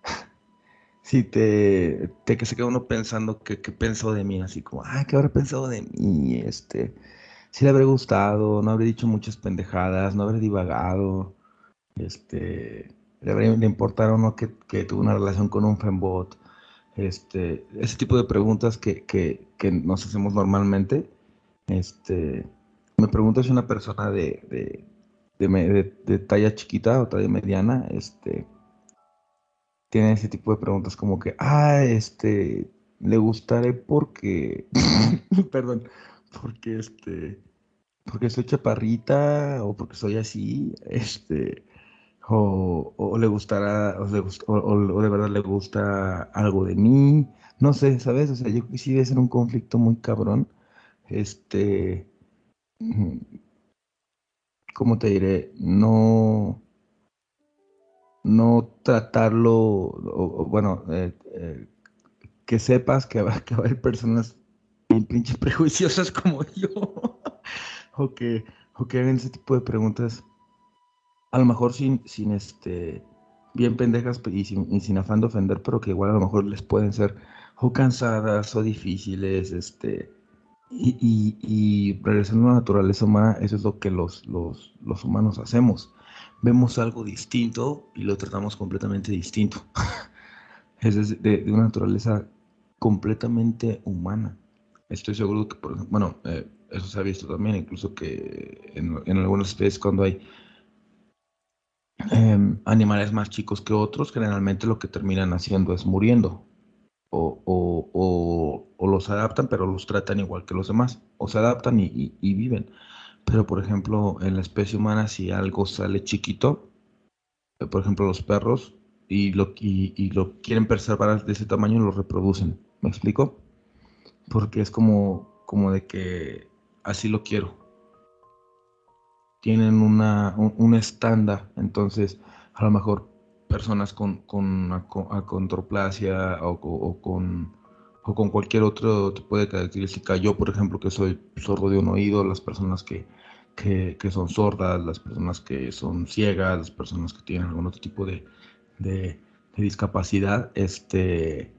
si te, te que se queda uno pensando que, que pensó de mí, así como, ay, ¿qué habrá pensado de mí? Este, si le habré gustado, no habré dicho muchas pendejadas, no habré divagado, este, le habría le importar o no que, que una relación con un fembot, este, ese tipo de preguntas que, que, que nos hacemos normalmente, este, me pregunto si una persona de, de, de, talla chiquita o talla mediana, este, tiene ese tipo de preguntas como que, ah, este, le gustaré porque, perdón, porque este, porque soy chaparrita o porque soy así, este, o, o le gustará, o, le o- de verdad le gusta algo de mí, no sé, ¿sabes? O sea, yo sí debe ser un conflicto muy cabrón, este, ¿cómo te diré? No, no tratarlo, bueno, eh, eh, que sepas que va, que va a haber personas bien pinches prejuiciosas como yo, o que, o que hagan ese tipo de preguntas, a lo mejor sin, sin este, bien pendejas y sin, y sin afán de ofender, pero que igual a lo mejor les pueden ser o cansadas o difíciles, este, y, y, y regresando a la naturaleza humana, eso es lo que los, los, los humanos hacemos. Vemos algo distinto y lo tratamos completamente distinto. Es de, una naturaleza completamente humana. Estoy seguro que, por ejemplo, bueno, eh, eso se ha visto también, incluso que en, en algunas especies cuando hay em, animales más chicos que otros, generalmente lo que terminan haciendo es muriendo. O, los adaptan, pero los tratan igual que los demás. O se adaptan y, viven. Pero, por ejemplo, en la especie humana, si algo sale chiquito, eh, por ejemplo, los perros, y lo, y, quieren preservar de ese tamaño, lo reproducen. ¿Me explico? Porque es como, como de que así lo quiero. Tienen una, un, un estándar, entonces a lo mejor personas con, con aco- acondroplasia o, o- con, o con cualquier otro tipo de característica. Yo, por ejemplo, que soy sordo de un oído, las personas que, que, son sordas, las personas que son ciegas, las personas que tienen algún otro tipo de, de, de discapacidad, este,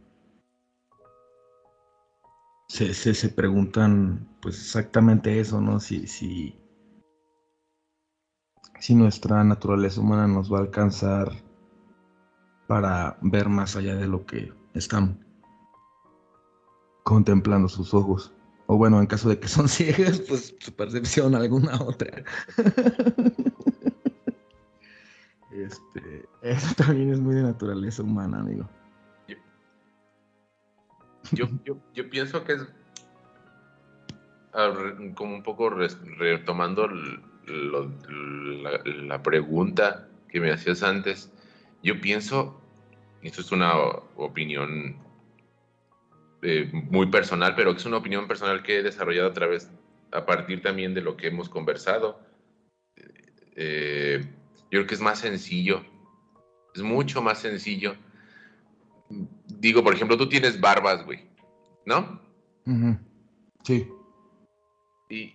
se, se, se preguntan pues exactamente eso, ¿no? Si, si, si nuestra naturaleza humana nos va a alcanzar para ver más allá de lo que están contemplando sus ojos. O bueno, en caso de que son ciegas, pues su percepción alguna otra. Este, eso también es muy de naturaleza humana, amigo. Yo, yo, yo pienso que es como un poco retomando la pregunta que me hacías antes. Yo pienso, esto es una opinión eh, muy personal, pero es una opinión personal que he desarrollado a través, a partir también de lo que hemos conversado. Eh, yo creo que es más sencillo, es mucho más sencillo. Digo, por ejemplo, tú tienes barbas, güey, ¿no? Sí. ¿Y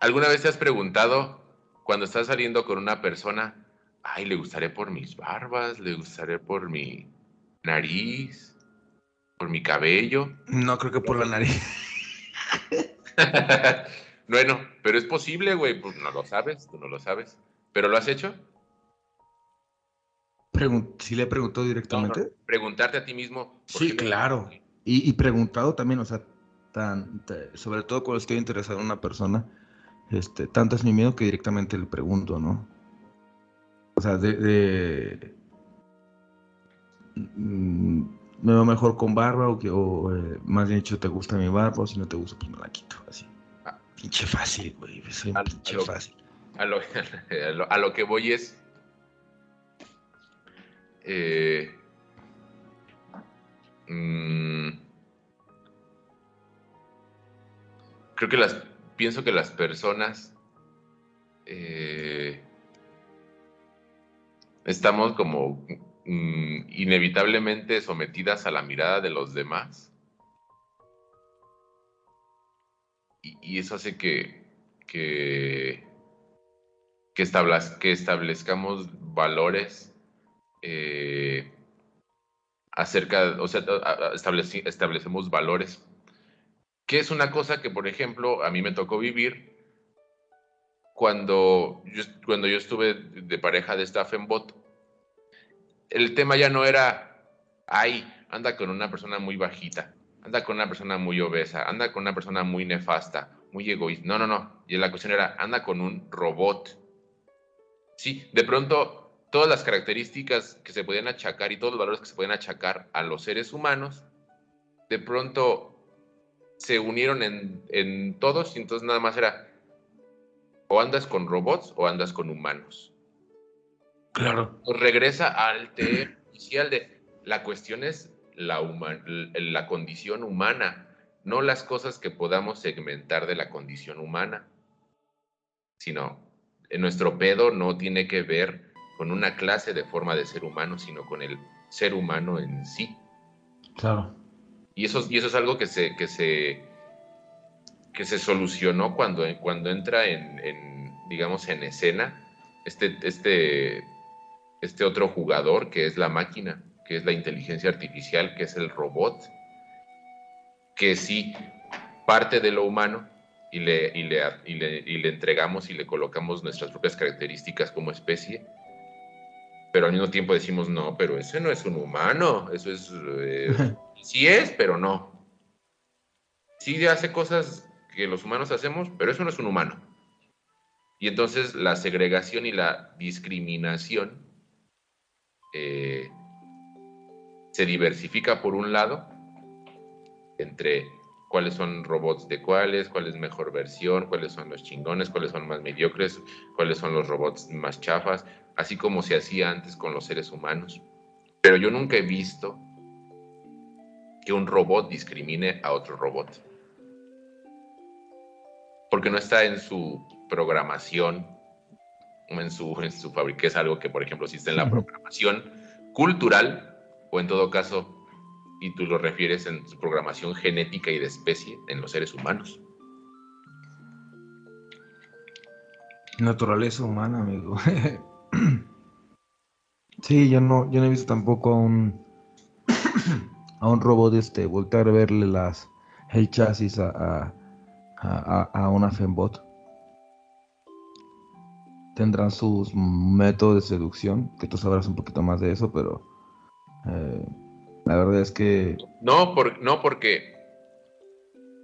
alguna vez te has preguntado cuando estás saliendo con una persona, ay, le gustaré por mis barbas, le gustaré por mi nariz, por mi cabello? No creo que por la nariz. bueno, pero es posible, güey, pues no lo sabes, tú no lo sabes. ¿Pero lo has hecho? Pregun- ¿Sí le he preguntado No, no, directamente? preguntarte a ti mismo. ¿por Sí, claro. Y, y preguntado también, o sea, tan, te- sobre todo cuando estoy interesado en una persona, este, tanto es mi miedo que directamente le pregunto, ¿no? O sea, de, de- mm, me va mejor con barba o, que, o eh, más bien dicho, ¿te gusta mi barba? O si no te gusta, pues me la quito, así. Pinche fácil, güey. Soy A- pinche a lo- fácil. A lo, a lo- a lo que voy es. eh, mm, creo que las. Pienso que las personas. eh, estamos como mm, inevitablemente sometidas a la mirada de los demás. Y, eso hace que. que que, establez- que establezcamos valores eh, acerca, o sea, establecemos valores, que es una cosa que, por ejemplo, a mí me tocó vivir cuando yo, cuando yo estuve de pareja de esta Fembot. El tema ya no era, ay, anda con una persona muy bajita, anda con una persona muy obesa, anda con una persona muy nefasta, muy egoísta. No, no, no. Y la cuestión era, anda con un robot. Sí, de pronto todas las características que se podían achacar y todos los valores que se podían achacar a los seres humanos, de pronto se unieron en, en todos y entonces nada más era o andas con robots o andas con humanos. Claro. Nos regresa al tema inicial de la cuestión es la, la condición humana, no las cosas que podamos segmentar de la condición humana, sino en nuestro pedo no tiene que ver con una clase de forma de ser humano, sino con el ser humano en sí. Claro. Y eso, y eso es algo que se, que se, que se solucionó cuando, cuando entra en, en, digamos, en escena este, este, este otro jugador que es la máquina, que es la inteligencia artificial, que es el robot, que sí parte de lo humano y le, y le, y le, y le entregamos y le colocamos nuestras propias características como especie, pero al mismo tiempo decimos, no, pero ese no es un humano, eso es... eh, Sí es, pero no. Sí hace cosas que los humanos hacemos, pero eso no es un humano. Y entonces la segregación y la discriminación eh, se diversifica por un lado entre cuáles son robots de cuáles, cuál es mejor versión, cuáles son los chingones, cuáles son más mediocres, cuáles son los robots más chafas, así como se hacía antes con los seres humanos. Pero yo nunca he visto que un robot discrimine a otro robot. Porque no está en su programación, en su, en su es algo que, por ejemplo, existe en la programación cultural, o en todo caso, y tú lo refieres en su programación genética y de especie en los seres humanos. Naturaleza humana, amigo. sí, yo no, yo no he visto tampoco a un a un robot este voltear a verle las el chasis a, a, a, a una fembot. Tendrán sus métodos de seducción, que tú sabrás un poquito más de eso, pero eh, la verdad es que No, por, no porque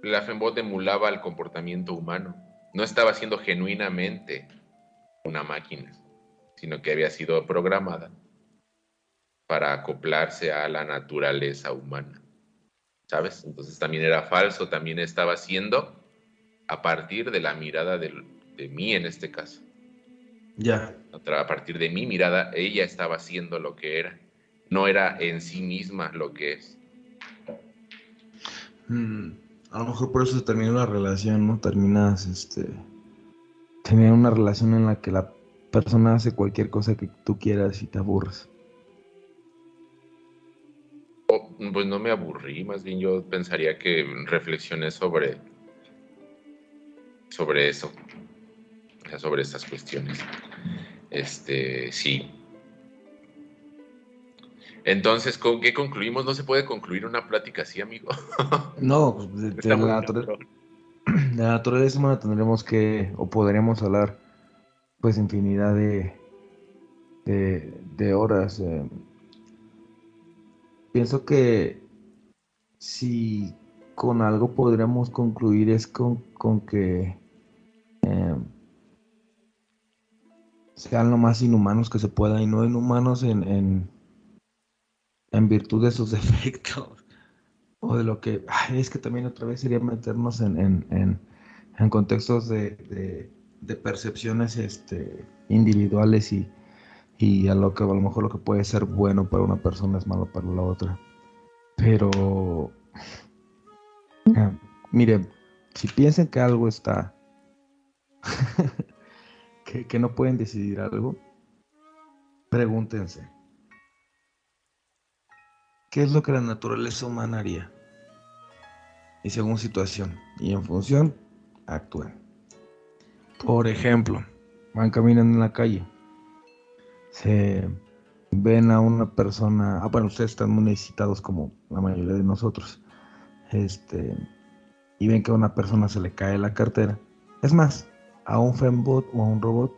la Fembot emulaba el comportamiento humano. No estaba siendo genuinamente una máquina, sino que había sido programada para acoplarse a la naturaleza humana. ¿Sabes? Entonces también era falso, también estaba siendo a partir de la mirada de mí en este caso. Ya, A partir de mi mirada, ella estaba siendo lo que era. No era en sí misma lo que es. Mm, a lo mejor por eso se termina la relación, ¿no? Terminas, este, tener una relación en la que la persona hace cualquier cosa que tú quieras y te aburres. Oh, Pues no me aburrí, más bien yo pensaría que reflexioné sobre, sobre eso, sobre estas cuestiones. Este, sí. Entonces, ¿con qué concluimos? No se puede concluir una plática así, amigo. No, pues, de, de la, de la naturaleza humana tendremos que, o podremos hablar, pues, infinidad de, de, de horas. eh. Pienso que si con algo podríamos concluir es con, con que sean lo más inhumanos que se pueda y no inhumanos en, en, en virtud de sus defectos o de lo que ay, es que también otra vez sería meternos en, en, en, en contextos de, de, percepciones este, individuales y, y, a lo que a lo mejor lo que puede ser bueno para una persona es malo para la otra. Pero, ah, mire, si piensan que algo está, que, no pueden decidir algo, pregúntense, ¿qué es lo que la naturaleza humana haría? Y según situación, y en función, actúen. Por ejemplo, van caminando en la calle, se ven a una persona, ah, bueno, ustedes están muy necesitados como la mayoría de nosotros, este, y ven que a una persona se le cae la cartera. Es más, a un fembot o a un robot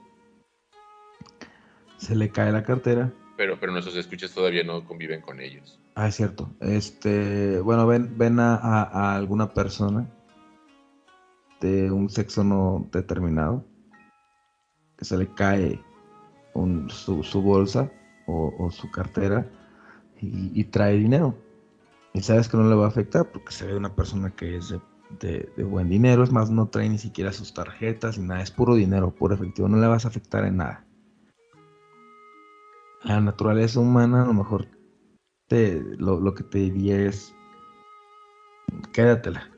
se le cae la cartera. Pero, pero nuestros escuchas todavía no conviven con ellos. Ah, es cierto. Este, bueno, ven, ven a alguna persona de un sexo no determinado, que se le cae su, bolsa o, su cartera y, trae dinero. Y sabes que no le va a afectar porque se ve una persona que es de, buen dinero, es más, no trae ni siquiera sus tarjetas ni nada, es puro dinero, puro efectivo, no le vas a afectar en nada. La naturaleza humana a lo mejor te, lo, lo que te diría es quédatela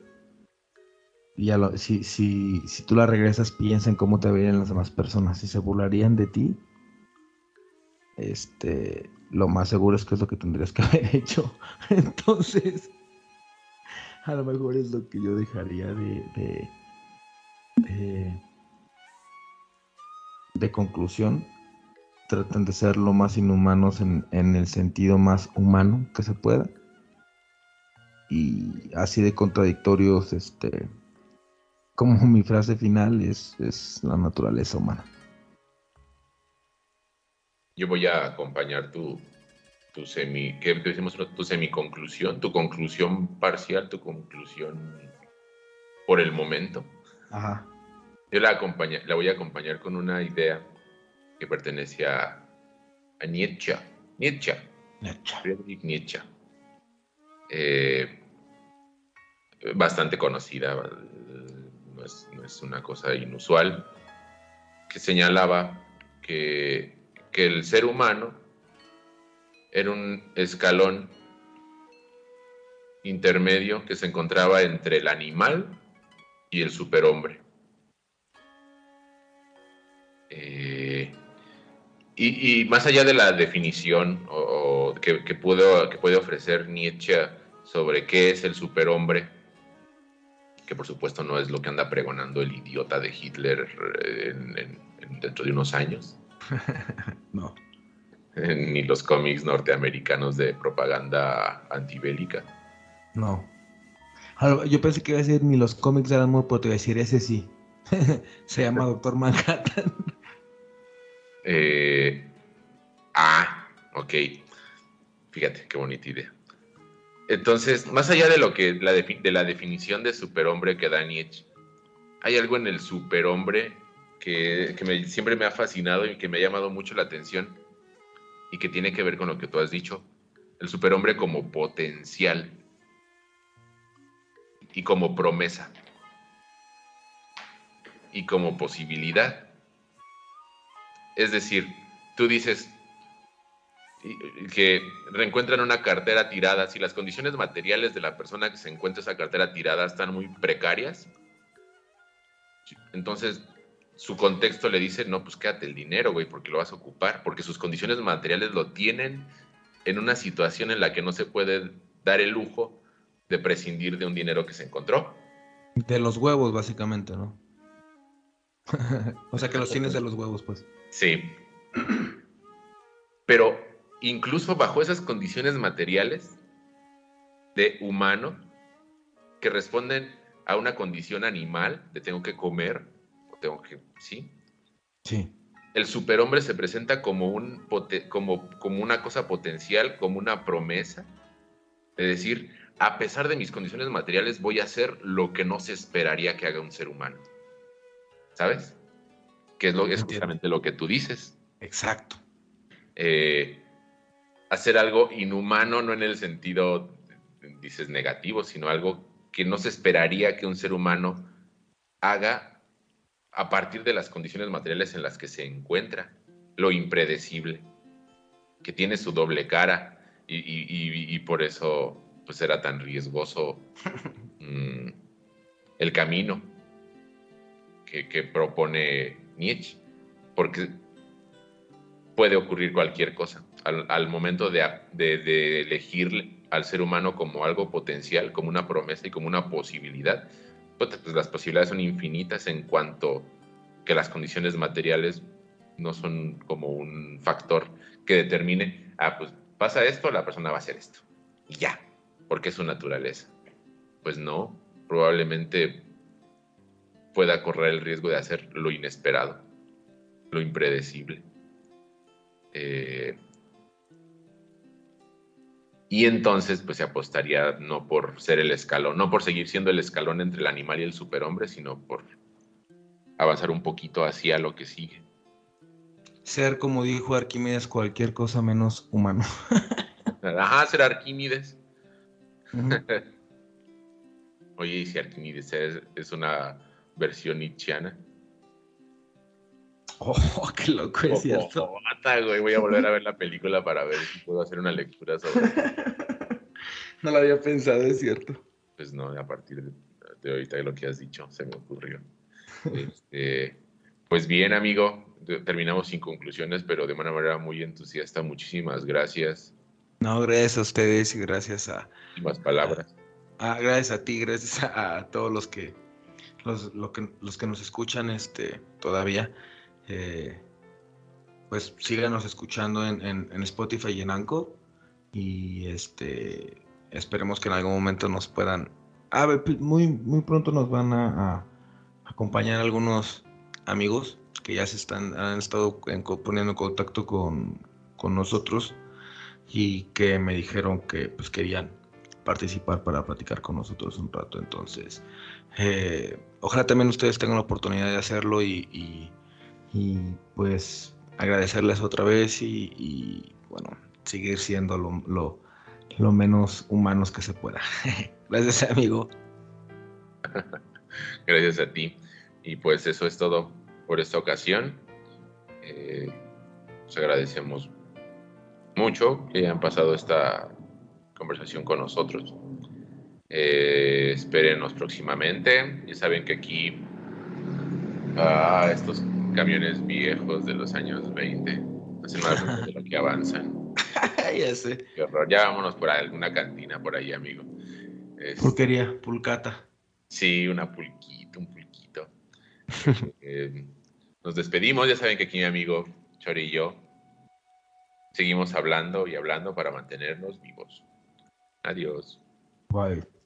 y si, si, si tú la regresas, piensa en cómo te verían las demás personas. Si se burlarían de ti, este, lo más seguro es que es lo que tendrías que haber hecho. Entonces, a lo mejor es lo que yo dejaría de, de, de, conclusión. Traten de ser lo más inhumanos en, en el sentido más humano que se pueda. Y así de contradictorios, este como mi frase final es, es la naturaleza humana. Yo voy a acompañar tu, tu semi, ¿qué decimos? Tu semiconclusión, tu conclusión parcial, tu conclusión por el momento. Ajá. Yo la, acompaña, la voy a acompañar con una idea que pertenece a, a Nietzsche. Nietzsche. Nietzsche. Friedrich Nietzsche. Eh, bastante conocida, no es, una cosa inusual, que señalaba que, que el ser humano era un escalón intermedio que se encontraba entre el animal y el superhombre. Eh, y, más allá de la definición que, que, que, puede ofrecer Nietzsche sobre qué es el superhombre, que por supuesto no es lo que anda pregonando el idiota de Hitler eh, dentro de unos años. no. Ni los cómics norteamericanos de propaganda antibélica. No. Yo pensé que iba a decir ni los cómics eran muy, pero te iba a decir ese sí. Se llama Doctor Manhattan. Eh, ah, ok. Fíjate, qué bonita idea. Entonces, más allá de lo que la de la definición de superhombre que da Nietzsche, hay algo en el superhombre que, que siempre me ha fascinado y que me ha llamado mucho la atención y que tiene que ver con lo que tú has dicho. El superhombre como potencial y como promesa y como posibilidad. Es decir, tú dices, que reencuentran una cartera tirada, si las condiciones materiales de la persona que se encuentra esa cartera tirada están muy precarias, entonces su contexto le dice, no, pues quédate el dinero, güey, porque lo vas a ocupar, porque sus condiciones materiales lo tienen en una situación en la que no se puede dar el lujo de prescindir de un dinero que se encontró. De los huevos, básicamente, ¿no? o sea que los tienes de los huevos, pues. Sí. Pero incluso bajo esas condiciones materiales de humano que responden a una condición animal de tengo que comer tengo que, ¿sí? Sí. El superhombre se presenta como, un, como, como una cosa potencial, como una promesa, de decir, a pesar de mis condiciones materiales, voy a hacer lo que no se esperaría que haga un ser humano. ¿Sabes? Que es, lo, es justamente lo que tú dices. Exacto. Eh, hacer algo inhumano, no en el sentido, dices, negativo, sino algo que no se esperaría que un ser humano haga a partir de las condiciones materiales en las que se encuentra, lo impredecible, que tiene su doble cara y, y- y- y por eso pues era tan riesgoso mm, el camino que, que propone Nietzsche, porque puede ocurrir cualquier cosa. Al, al momento de, de- de elegir al ser humano como algo potencial, como una promesa y como una posibilidad, pues, pues, las posibilidades son infinitas en cuanto que las condiciones materiales no son como un factor que determine, ah, pues pasa esto, la persona va a hacer esto. Y ya, porque es su naturaleza. Pues no, probablemente pueda correr el riesgo de hacer lo inesperado, lo impredecible. Eh, y entonces, pues se apostaría no por ser el escalón, no por seguir siendo el escalón entre el animal y el superhombre, sino por avanzar un poquito hacia lo que sigue. Ser, como dijo Arquímedes, cualquier cosa menos humano. Ajá, ser Arquímedes. Oye, y si Arquímedes es, es una versión nietzscheana. Oh, qué loco es cierto. Oh, mata, güey. Voy a volver a ver la película para ver si puedo hacer una lectura sobre. No lo había pensado, es cierto. Pues no, a partir de, de ahorita de lo que has dicho, se me ocurrió. Este, pues bien, amigo, terminamos sin conclusiones, pero de una manera muy entusiasta. Muchísimas gracias. No, gracias a ustedes y gracias a, Últimas palabras. Ah, gracias a ti, gracias a, a todos los que los, lo que los que nos escuchan este todavía. Eh, pues síganos escuchando en, en- Spotify y en Anchor. Y este esperemos que en algún momento nos puedan. A ver, pues, muy, muy pronto nos van a, acompañar algunos amigos que ya se están, han estado poniendo en contacto con, con nosotros y que me dijeron que pues querían participar para platicar con nosotros un rato. Entonces, eh, ojalá también ustedes tengan la oportunidad de hacerlo y- y, pues agradecerles otra vez y, bueno, seguir siendo lo, lo- menos humanos que se pueda. Gracias, amigo. Gracias a ti. Y pues eso es todo por esta ocasión. Eh, os agradecemos mucho que hayan pasado esta conversación con nosotros. Eh, espérenos próximamente. Ya saben que aquí ah, estos camiones viejos de los años 20 hacen más de lo que avanzan. ya sé. Qué horror. Ya vámonos por alguna cantina por ahí, amigo. Este, Porquería, pulcata. Sí, una pulquito, un pulquito. Eh, nos despedimos, ya saben que aquí mi amigo Chori y yo seguimos hablando y hablando para mantenernos vivos. Adiós. Bye.